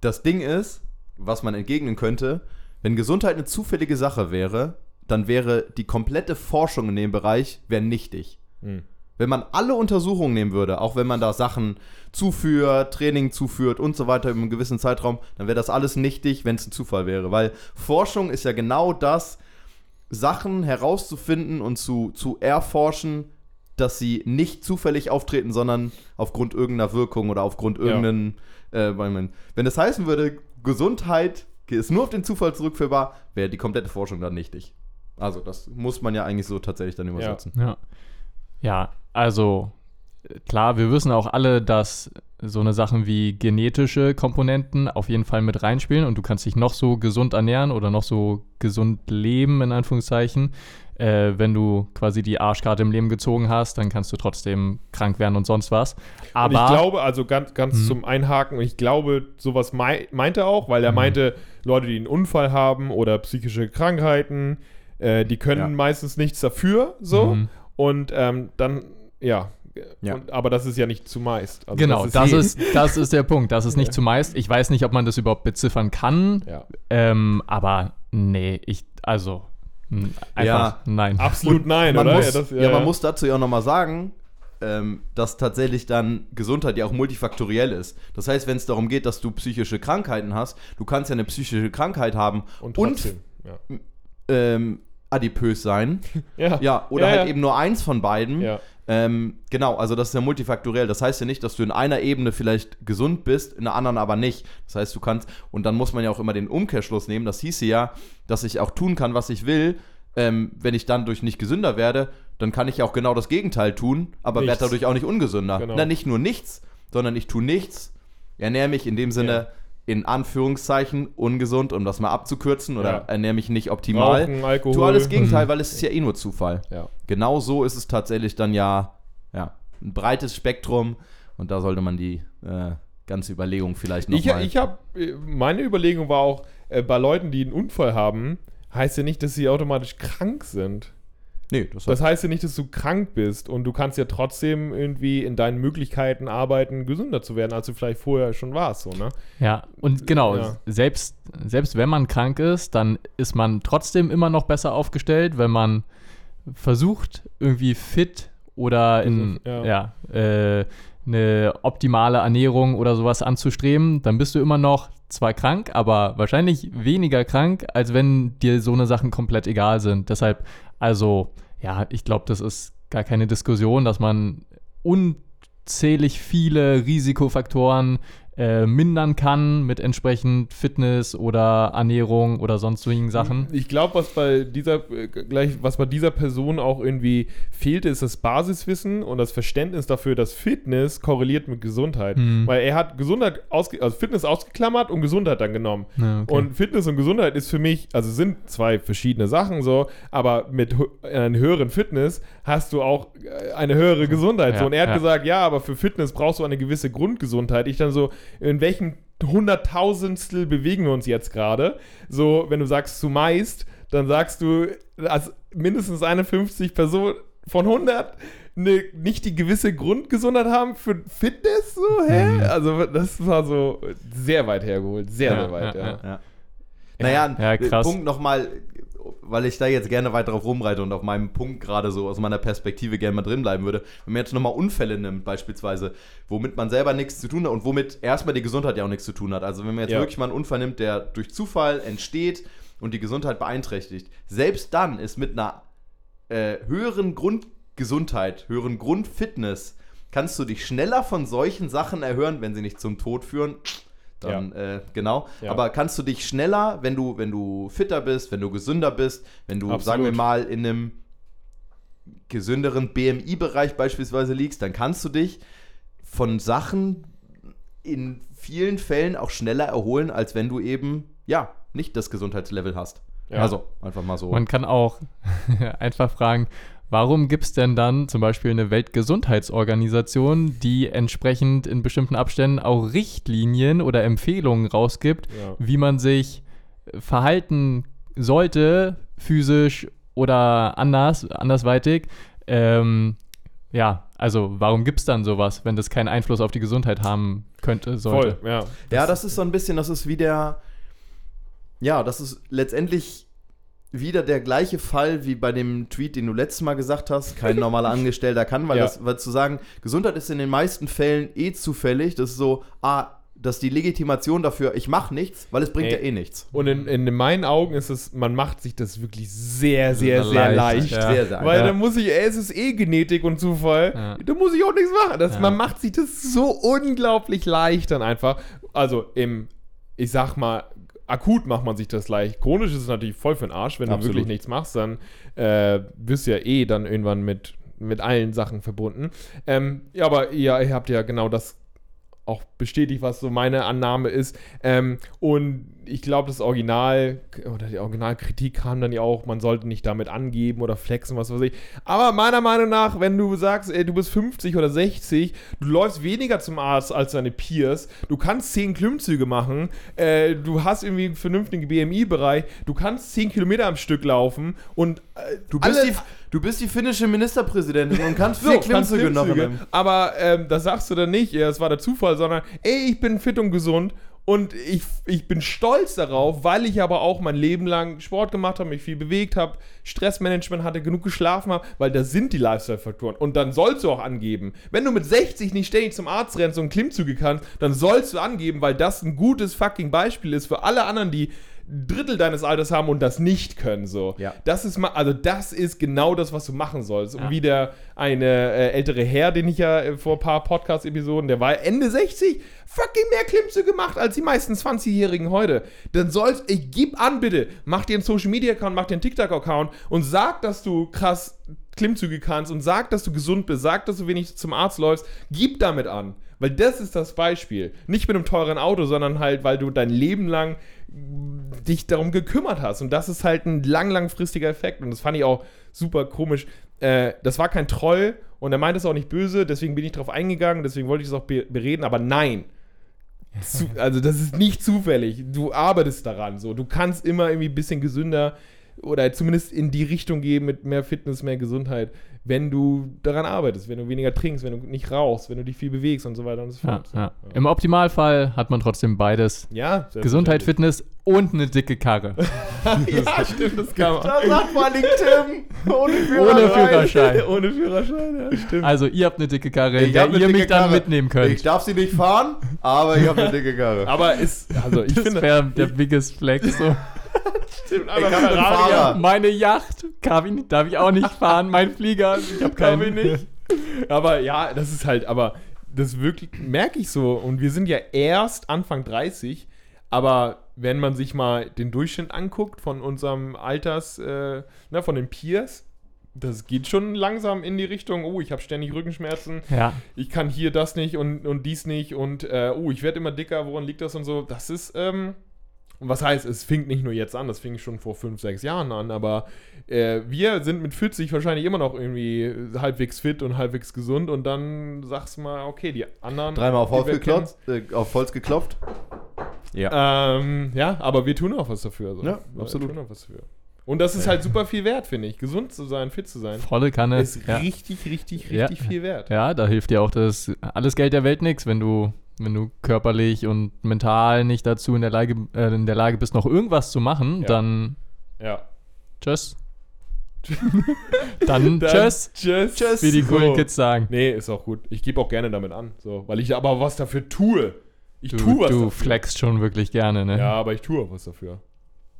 Das Ding ist, was man entgegnen könnte, wenn Gesundheit eine zufällige Sache wäre, dann wäre die komplette Forschung in dem Bereich wäre nichtig. Hm. Wenn man alle Untersuchungen nehmen würde, auch wenn man da Sachen zuführt, Training zuführt und so weiter über einen gewissen Zeitraum, dann wäre das alles nichtig, wenn es ein Zufall wäre. Weil Forschung ist ja genau das, Sachen herauszufinden und zu, zu erforschen, dass sie nicht zufällig auftreten, sondern aufgrund irgendeiner Wirkung oder aufgrund irgendeinen. Äh, weil man- wenn das heißen würde, Gesundheit ist nur auf den Zufall zurückführbar, wäre die komplette Forschung dann nichtig. Also, das muss man ja eigentlich so tatsächlich dann übersetzen. Ja. Ja, also äh, klar, wir wissen auch alle, dass so eine Sachen wie genetische Komponenten auf jeden Fall mit reinspielen und du kannst dich noch so gesund ernähren oder noch so gesund leben, in Anführungszeichen. Äh, wenn du quasi die Arschkarte im Leben gezogen hast, dann kannst du trotzdem krank werden und sonst was. Aber und ich glaube, also ganz, ganz Mhm. zum Einhaken, und ich glaube, sowas mei meinte er auch, weil er Mhm. meinte, Leute, die einen Unfall haben oder psychische Krankheiten, äh, die können Ja. meistens nichts dafür, so. Mhm. Und ähm, dann, ja. Ja. Und, aber das ist ja nicht zumeist. Also genau, das eh- ist, das ist der Punkt. Das ist nicht Ja. zumeist. Ich weiß nicht, ob man das überhaupt beziffern kann. Ja, Ähm, aber nee, ich, also, einfach Ja. nein. absolut nein, man oder? Muss, das- ja, man muss dazu ja auch nochmal sagen, ähm, dass tatsächlich dann Gesundheit ja auch multifaktoriell ist. Das heißt, wenn es darum geht, dass du psychische Krankheiten hast, du kannst ja eine psychische Krankheit haben Und und, trotzdem, ja. ähm, adipös sein. Ja. Ja, oder Ja, halt ja. eben nur eins von beiden. Ähm, genau, also das ist ja multifaktoriell. Das heißt ja nicht, dass du in einer Ebene vielleicht gesund bist, in der anderen aber nicht. Das heißt, du kannst, und dann muss man ja auch immer den Umkehrschluss nehmen. Das hieße ja, dass ich auch tun kann, was ich will. Ähm, wenn ich dann durch nicht gesünder werde, dann kann ich ja auch genau das Gegenteil tun, aber Nichts. werde dadurch auch nicht ungesünder. Genau. Na, nicht nur nichts, sondern ich tue nichts, ernähre mich in dem Sinne Ja. In Anführungszeichen ungesund, um das mal abzukürzen, oder Ja. ernähre mich nicht optimal. Rauchen, Alkohol. Tu alles Gegenteil, weil es ist ja eh nur Zufall. Ja. Genau so ist es tatsächlich dann ja, ja ein breites Spektrum und da sollte man die äh, ganze Überlegung vielleicht Ich, nochmal. ich habe, meine Überlegung war auch, äh, bei Leuten, die einen Unfall haben, heißt ja nicht, dass sie automatisch krank sind. Nee, das, Das heißt ja nicht, dass du krank bist und du kannst ja trotzdem irgendwie in deinen Möglichkeiten arbeiten, gesünder zu werden, als du vielleicht vorher schon warst, so, ne? Ja, und genau, Ja. selbst, selbst wenn man krank ist, dann ist man trotzdem immer noch besser aufgestellt, wenn man versucht, irgendwie fit oder in Ja. ja. äh, eine optimale Ernährung oder sowas anzustreben, dann bist du immer noch zwar krank, aber wahrscheinlich weniger krank, als wenn dir so eine Sachen komplett egal sind. Deshalb, also, ja, ich glaube, das ist gar keine Diskussion, dass man unzählig viele Risikofaktoren äh, mindern kann mit entsprechend Fitness oder Ernährung oder sonstigen Sachen. Ich glaube, was bei dieser äh, gleich, was bei dieser Person auch irgendwie fehlte, ist das Basiswissen und das Verständnis dafür, dass Fitness korreliert mit Gesundheit. Hm. Weil er hat Gesundheit ausge also Fitness ausgeklammert und Gesundheit dann genommen. Ja, okay. Und Fitness und Gesundheit ist für mich, also sind zwei verschiedene Sachen so, aber mit einer höheren Fitness hast du auch äh, eine höhere Gesundheit. Ja, so. Und er hat ja. gesagt, ja, aber für Fitness brauchst du eine gewisse Grundgesundheit. Ich dann so, in welchem Hunderttausendstel bewegen wir uns jetzt gerade? So, wenn du sagst zumeist, dann sagst du, dass mindestens eine 50 Personen von 100 eine, nicht die gewisse Grundgesundheit haben für Fitness, so, hä? Mhm. Also, das war so sehr weit hergeholt, sehr, Ja, sehr weit, ja, ja. ja. ja. Naja, Ja, krass. Punkt nochmal, weil ich da jetzt gerne weiter drauf rumreite und auf meinem Punkt gerade so aus meiner Perspektive gerne mal drin bleiben würde. Wenn man jetzt nochmal Unfälle nimmt, beispielsweise, womit man selber nichts zu tun hat und womit erstmal die Gesundheit ja auch nichts zu tun hat. Also wenn man jetzt Ja. wirklich mal einen Unfall nimmt, der durch Zufall entsteht und die Gesundheit beeinträchtigt, selbst dann ist mit einer äh, höheren Grundgesundheit, höheren Grundfitness, kannst du dich schneller von solchen Sachen erhören, wenn sie nicht zum Tod führen. Dann, äh, genau. Ja. Aber kannst du dich schneller, wenn du, wenn du fitter bist, wenn du gesünder bist, wenn du, Absolut. sagen wir mal, in einem gesünderen BMI-Bereich beispielsweise liegst, dann kannst du dich von Sachen in vielen Fällen auch schneller erholen, als wenn du eben, ja, nicht das Gesundheitslevel hast. Ja. Also, einfach mal so. Man kann auch einfach fragen, warum gibt es denn dann zum Beispiel eine Weltgesundheitsorganisation, die entsprechend in bestimmten Abständen auch Richtlinien oder Empfehlungen rausgibt, Ja. wie man sich verhalten sollte, physisch oder anders, andersweitig. Ähm, ja, also warum gibt es dann sowas, wenn das keinen Einfluss auf die Gesundheit haben könnte, sollte? Voll, ja. Ja, das ist so ein bisschen, das ist wie der, ja, das ist letztendlich wieder der gleiche Fall wie bei dem Tweet, den du letztes Mal gesagt hast, kein normaler Angestellter kann, weil Ja. das, weil zu sagen, Gesundheit ist in den meisten Fällen eh zufällig, das ist so, ah, dass die Legitimation dafür, ich mache nichts, weil es bringt Ey. ja eh nichts. Und in, in meinen Augen ist es, man macht sich das wirklich sehr, sehr, Sehr sehr leicht, leicht. ja. Sehr, sehr Weil Ja. dann muss ich, ey, es ist eh Genetik und Zufall. Ja. Da muss ich auch nichts machen. Das. Man macht sich das so unglaublich leicht dann einfach. Also im, ich sag mal, akut macht man sich das leicht. Chronisch ist es natürlich voll für den Arsch. Wenn du Absolut. wirklich nichts machst, dann äh, wirst du ja eh dann irgendwann mit, mit allen Sachen verbunden. Ähm, ja, aber ihr, ihr habt ja genau das auch bestätigt, was so meine Annahme ist. Ähm, und ich glaube, das Original oder die Originalkritik kam dann ja auch, man sollte nicht damit angeben oder flexen, was weiß ich. Aber meiner Meinung nach, wenn du sagst, ey, du bist 50 oder 60, du läufst weniger zum Arzt als deine Peers, du kannst 10 Klimmzüge machen, äh, du hast irgendwie einen vernünftigen BMI-Bereich, du kannst 10 Kilometer am Stück laufen und äh, Du bist, die, du bist die finnische Ministerpräsidentin und kannst so, vier kannst Klimmzüge Klimmzüge. Aber ähm, das sagst du dann nicht, ja, es war der Zufall, sondern ey, ich bin fit und gesund und ich, ich bin stolz darauf, weil ich aber auch mein Leben lang Sport gemacht habe, mich viel bewegt habe, Stressmanagement hatte, genug geschlafen habe, weil das sind die Lifestyle-Faktoren. Und dann sollst du auch angeben. Wenn du mit 60 nicht ständig zum Arzt rennst und Klimmzüge kannst, dann sollst du angeben, weil das ein gutes fucking Beispiel ist für alle anderen, die Drittel deines Alters haben und das nicht können. So. Ja. Das ist mal, also das ist genau das, was du machen sollst. Ja. Und wie der eine äh, ältere Herr, den ich ja äh, vor ein paar Podcast-Episoden, der war Ende 60, fucking mehr Klimmzüge gemacht als die meisten 20-Jährigen heute. Dann sollst, ich gib an bitte, mach dir einen Social-Media-Account, mach dir einen TikTok-Account und sag, dass du krass Klimmzüge kannst und sag, dass du gesund bist, sag, dass du wenig zum Arzt läufst, gib damit an. Weil das ist das Beispiel. Nicht mit einem teuren Auto, sondern halt, weil du dein Leben lang dich darum gekümmert hast. Und das ist halt ein lang, langfristiger Effekt. Und das fand ich auch super komisch. Äh, das war kein Troll und er meinte es auch nicht böse, deswegen bin ich darauf eingegangen, deswegen wollte ich es auch be bereden, aber nein. Zu, also das ist nicht zufällig. Du arbeitest daran. So. Du kannst immer irgendwie ein bisschen gesünder oder zumindest in die Richtung gehen mit mehr Fitness, mehr Gesundheit, wenn du daran arbeitest, wenn du weniger trinkst, wenn du nicht rauchst, wenn du dich viel bewegst und so weiter und so Ja, fort. ja. Im Optimalfall hat man trotzdem beides. Ja, Gesundheit. Fitness und eine dicke Karre. ja, stimmt, das kann man. Da sagt mal Tim, ohne Ohne Führerschein. Ohne Führerschein, ja, stimmt. Also, ihr habt eine dicke Karre, in Ich der ihr mich dann Karre. mitnehmen Ich könnt. darf sie nicht fahren, aber ich habe eine dicke Karre. aber ist, also ich Das finde, wäre der biggest Flex. So. Stimmt, hab einen Ferrari. Meine Yacht, Kavi, darf ich auch nicht fahren. Mein Flieger, ich habe Kann keinen. ich nicht. Aber ja, das ist halt, aber das wirklich merke ich so. Und wir sind ja erst Anfang 30, aber wenn man sich mal den Durchschnitt anguckt von unserem Alters, äh, na, von den Peers, das geht schon langsam in die Richtung, oh, ich habe ständig Rückenschmerzen, Ja, ich kann hier das nicht und, und dies nicht und äh, oh, ich werde immer dicker, woran liegt das und so. Das ist, ähm, und was heißt, es fing nicht nur jetzt an, das fing schon vor fünf, sechs Jahren an, aber äh, wir sind mit 40 wahrscheinlich immer noch irgendwie halbwegs fit und halbwegs gesund und dann sagst du mal, okay, die anderen. Dreimal auf Holz wir geklopft. Äh, auf Holz geklopft. Ja. Ähm, ja, aber wir tun auch was dafür. So. Ja, Wir absolut. Tun auch was dafür. Und das ist halt super viel wert, finde ich. Gesund zu sein, fit zu sein. volle Kanne. Ist ja. richtig, richtig, Ja. richtig viel wert. ja, da hilft dir auch das alles Geld der Welt nichts, wenn du, wenn du körperlich und mental nicht dazu in der Lage, äh, in der Lage bist, noch irgendwas zu machen, Ja. dann Ja. tschüss. dann, tschüss, Tschüss. Tschüss. wie die coolen So. Kids sagen. Nee, ist auch gut. Ich gebe auch gerne damit an, so, weil ich aber was dafür tue. Ich Du, tue was du dafür. flexst schon wirklich gerne, ne? Ja, aber ich tue auch was dafür.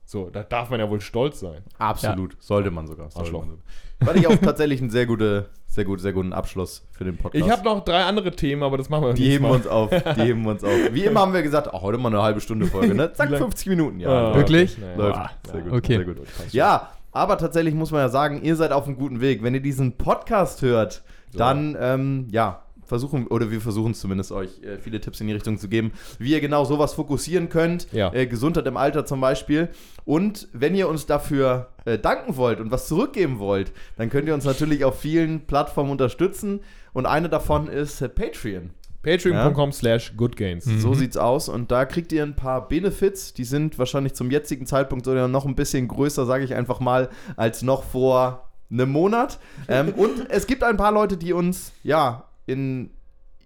So, da darf man ja wohl stolz sein. Absolut. Sollte man sogar. Sollte Arschloch. man sogar. Fand ich auch tatsächlich einen sehr, gute, sehr, gut, sehr guten Abschluss für den Podcast. Ich habe noch drei andere Themen, aber das machen wir die heben wir Mal. uns auf. Die heben wir uns auf. Wie immer haben wir gesagt, ach, heute mal eine halbe Stunde Folge, ne? Zack, Wie lang- 50 Minuten. Ja, Ah, läuft. Wirklich? Naja. Läuft. Ah, Sehr gut. okay. Sehr gut. Ja, aber tatsächlich muss man ja sagen, ihr seid auf einem guten Weg. Wenn ihr diesen Podcast hört, dann, ähm, ja, versuchen, oder wir versuchen zumindest euch äh, viele Tipps in die Richtung zu geben, wie ihr genau sowas fokussieren könnt. Ja. Äh, Gesundheit im Alter zum Beispiel. Und wenn ihr uns dafür äh, danken wollt und was zurückgeben wollt, dann könnt ihr uns natürlich auf vielen Plattformen unterstützen. Und eine davon ist äh, Patreon. Patreon.com slash goodgains. So sieht's aus. Und da kriegt ihr ein paar Benefits. Die sind wahrscheinlich zum jetzigen Zeitpunkt sogar noch ein bisschen größer, sage ich einfach mal, als noch vor einem Monat. Ähm, und es gibt ein paar Leute, die uns, ja, in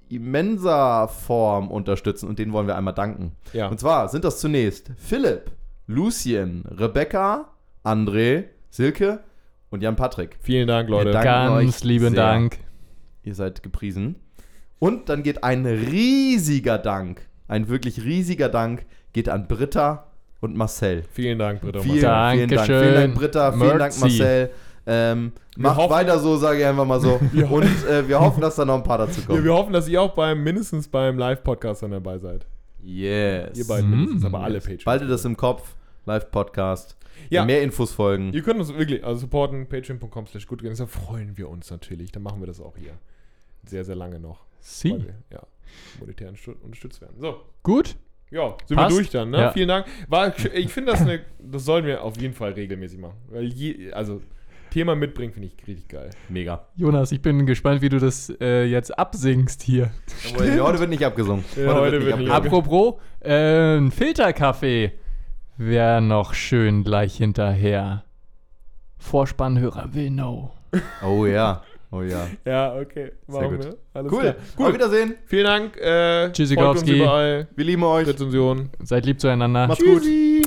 immenser Form unterstützen und denen wollen wir einmal danken. Ja. Und zwar sind das zunächst Philipp, Lucien, Rebecca, André, Silke und Jan Patrick. Vielen Dank, Leute. Wir danken Ganz euch lieben sehr. Dank. Ihr seid gepriesen. Und dann geht ein riesiger Dank, ein wirklich riesiger Dank, geht an Britta und Marcel. Vielen Dank, Britta. und Vielen, Marcel. vielen Dank. Vielen Dank, Britta. Vielen Dank, Merci. Marcel. Ähm, macht hoffen- weiter so, sage ich einfach mal so. Wir Und äh, wir hoffen, dass da noch ein paar dazu Ja, kommen. wir hoffen, dass ihr auch beim mindestens beim Live-Podcast dann dabei seid. Yes. Ihr beiden mindestens, aber alle Patreon. Behaltet das im Kopf. Live-Podcast. Ja. Ja. Mehr Infos folgen. Ihr könnt uns wirklich also supporten, patreon.com slash goodgains. Da freuen wir uns natürlich. Dann machen wir das auch hier. Sehr, sehr lange noch. Sie. Weil wir, ja, monetär unterstü- unterstützt werden. So, Gut. ja, sind Passt. wir durch dann, ne? Ja. Vielen Dank. War, ich finde das eine, das sollen wir auf jeden Fall regelmäßig machen. Weil je, also Thema mitbringen finde ich richtig geil. Mega. Jonas, ich bin gespannt, wie du das äh, jetzt absingst hier. Jawohl, heute wird nicht abgesungen. Ja, heute wird nicht abgesungen. Apropos, äh, ein Filterkaffee wäre noch schön gleich hinterher. Vorspannhörer will know. Oh ja. Oh ja. Ja, okay. Sehr Machen gut. wir. Alles Cool. klar. Auf Wiedersehen. Vielen Dank. Äh, Tschüssikowski. Wir lieben euch. Rezension. Seid lieb zueinander. Macht's gut. Tschüssi.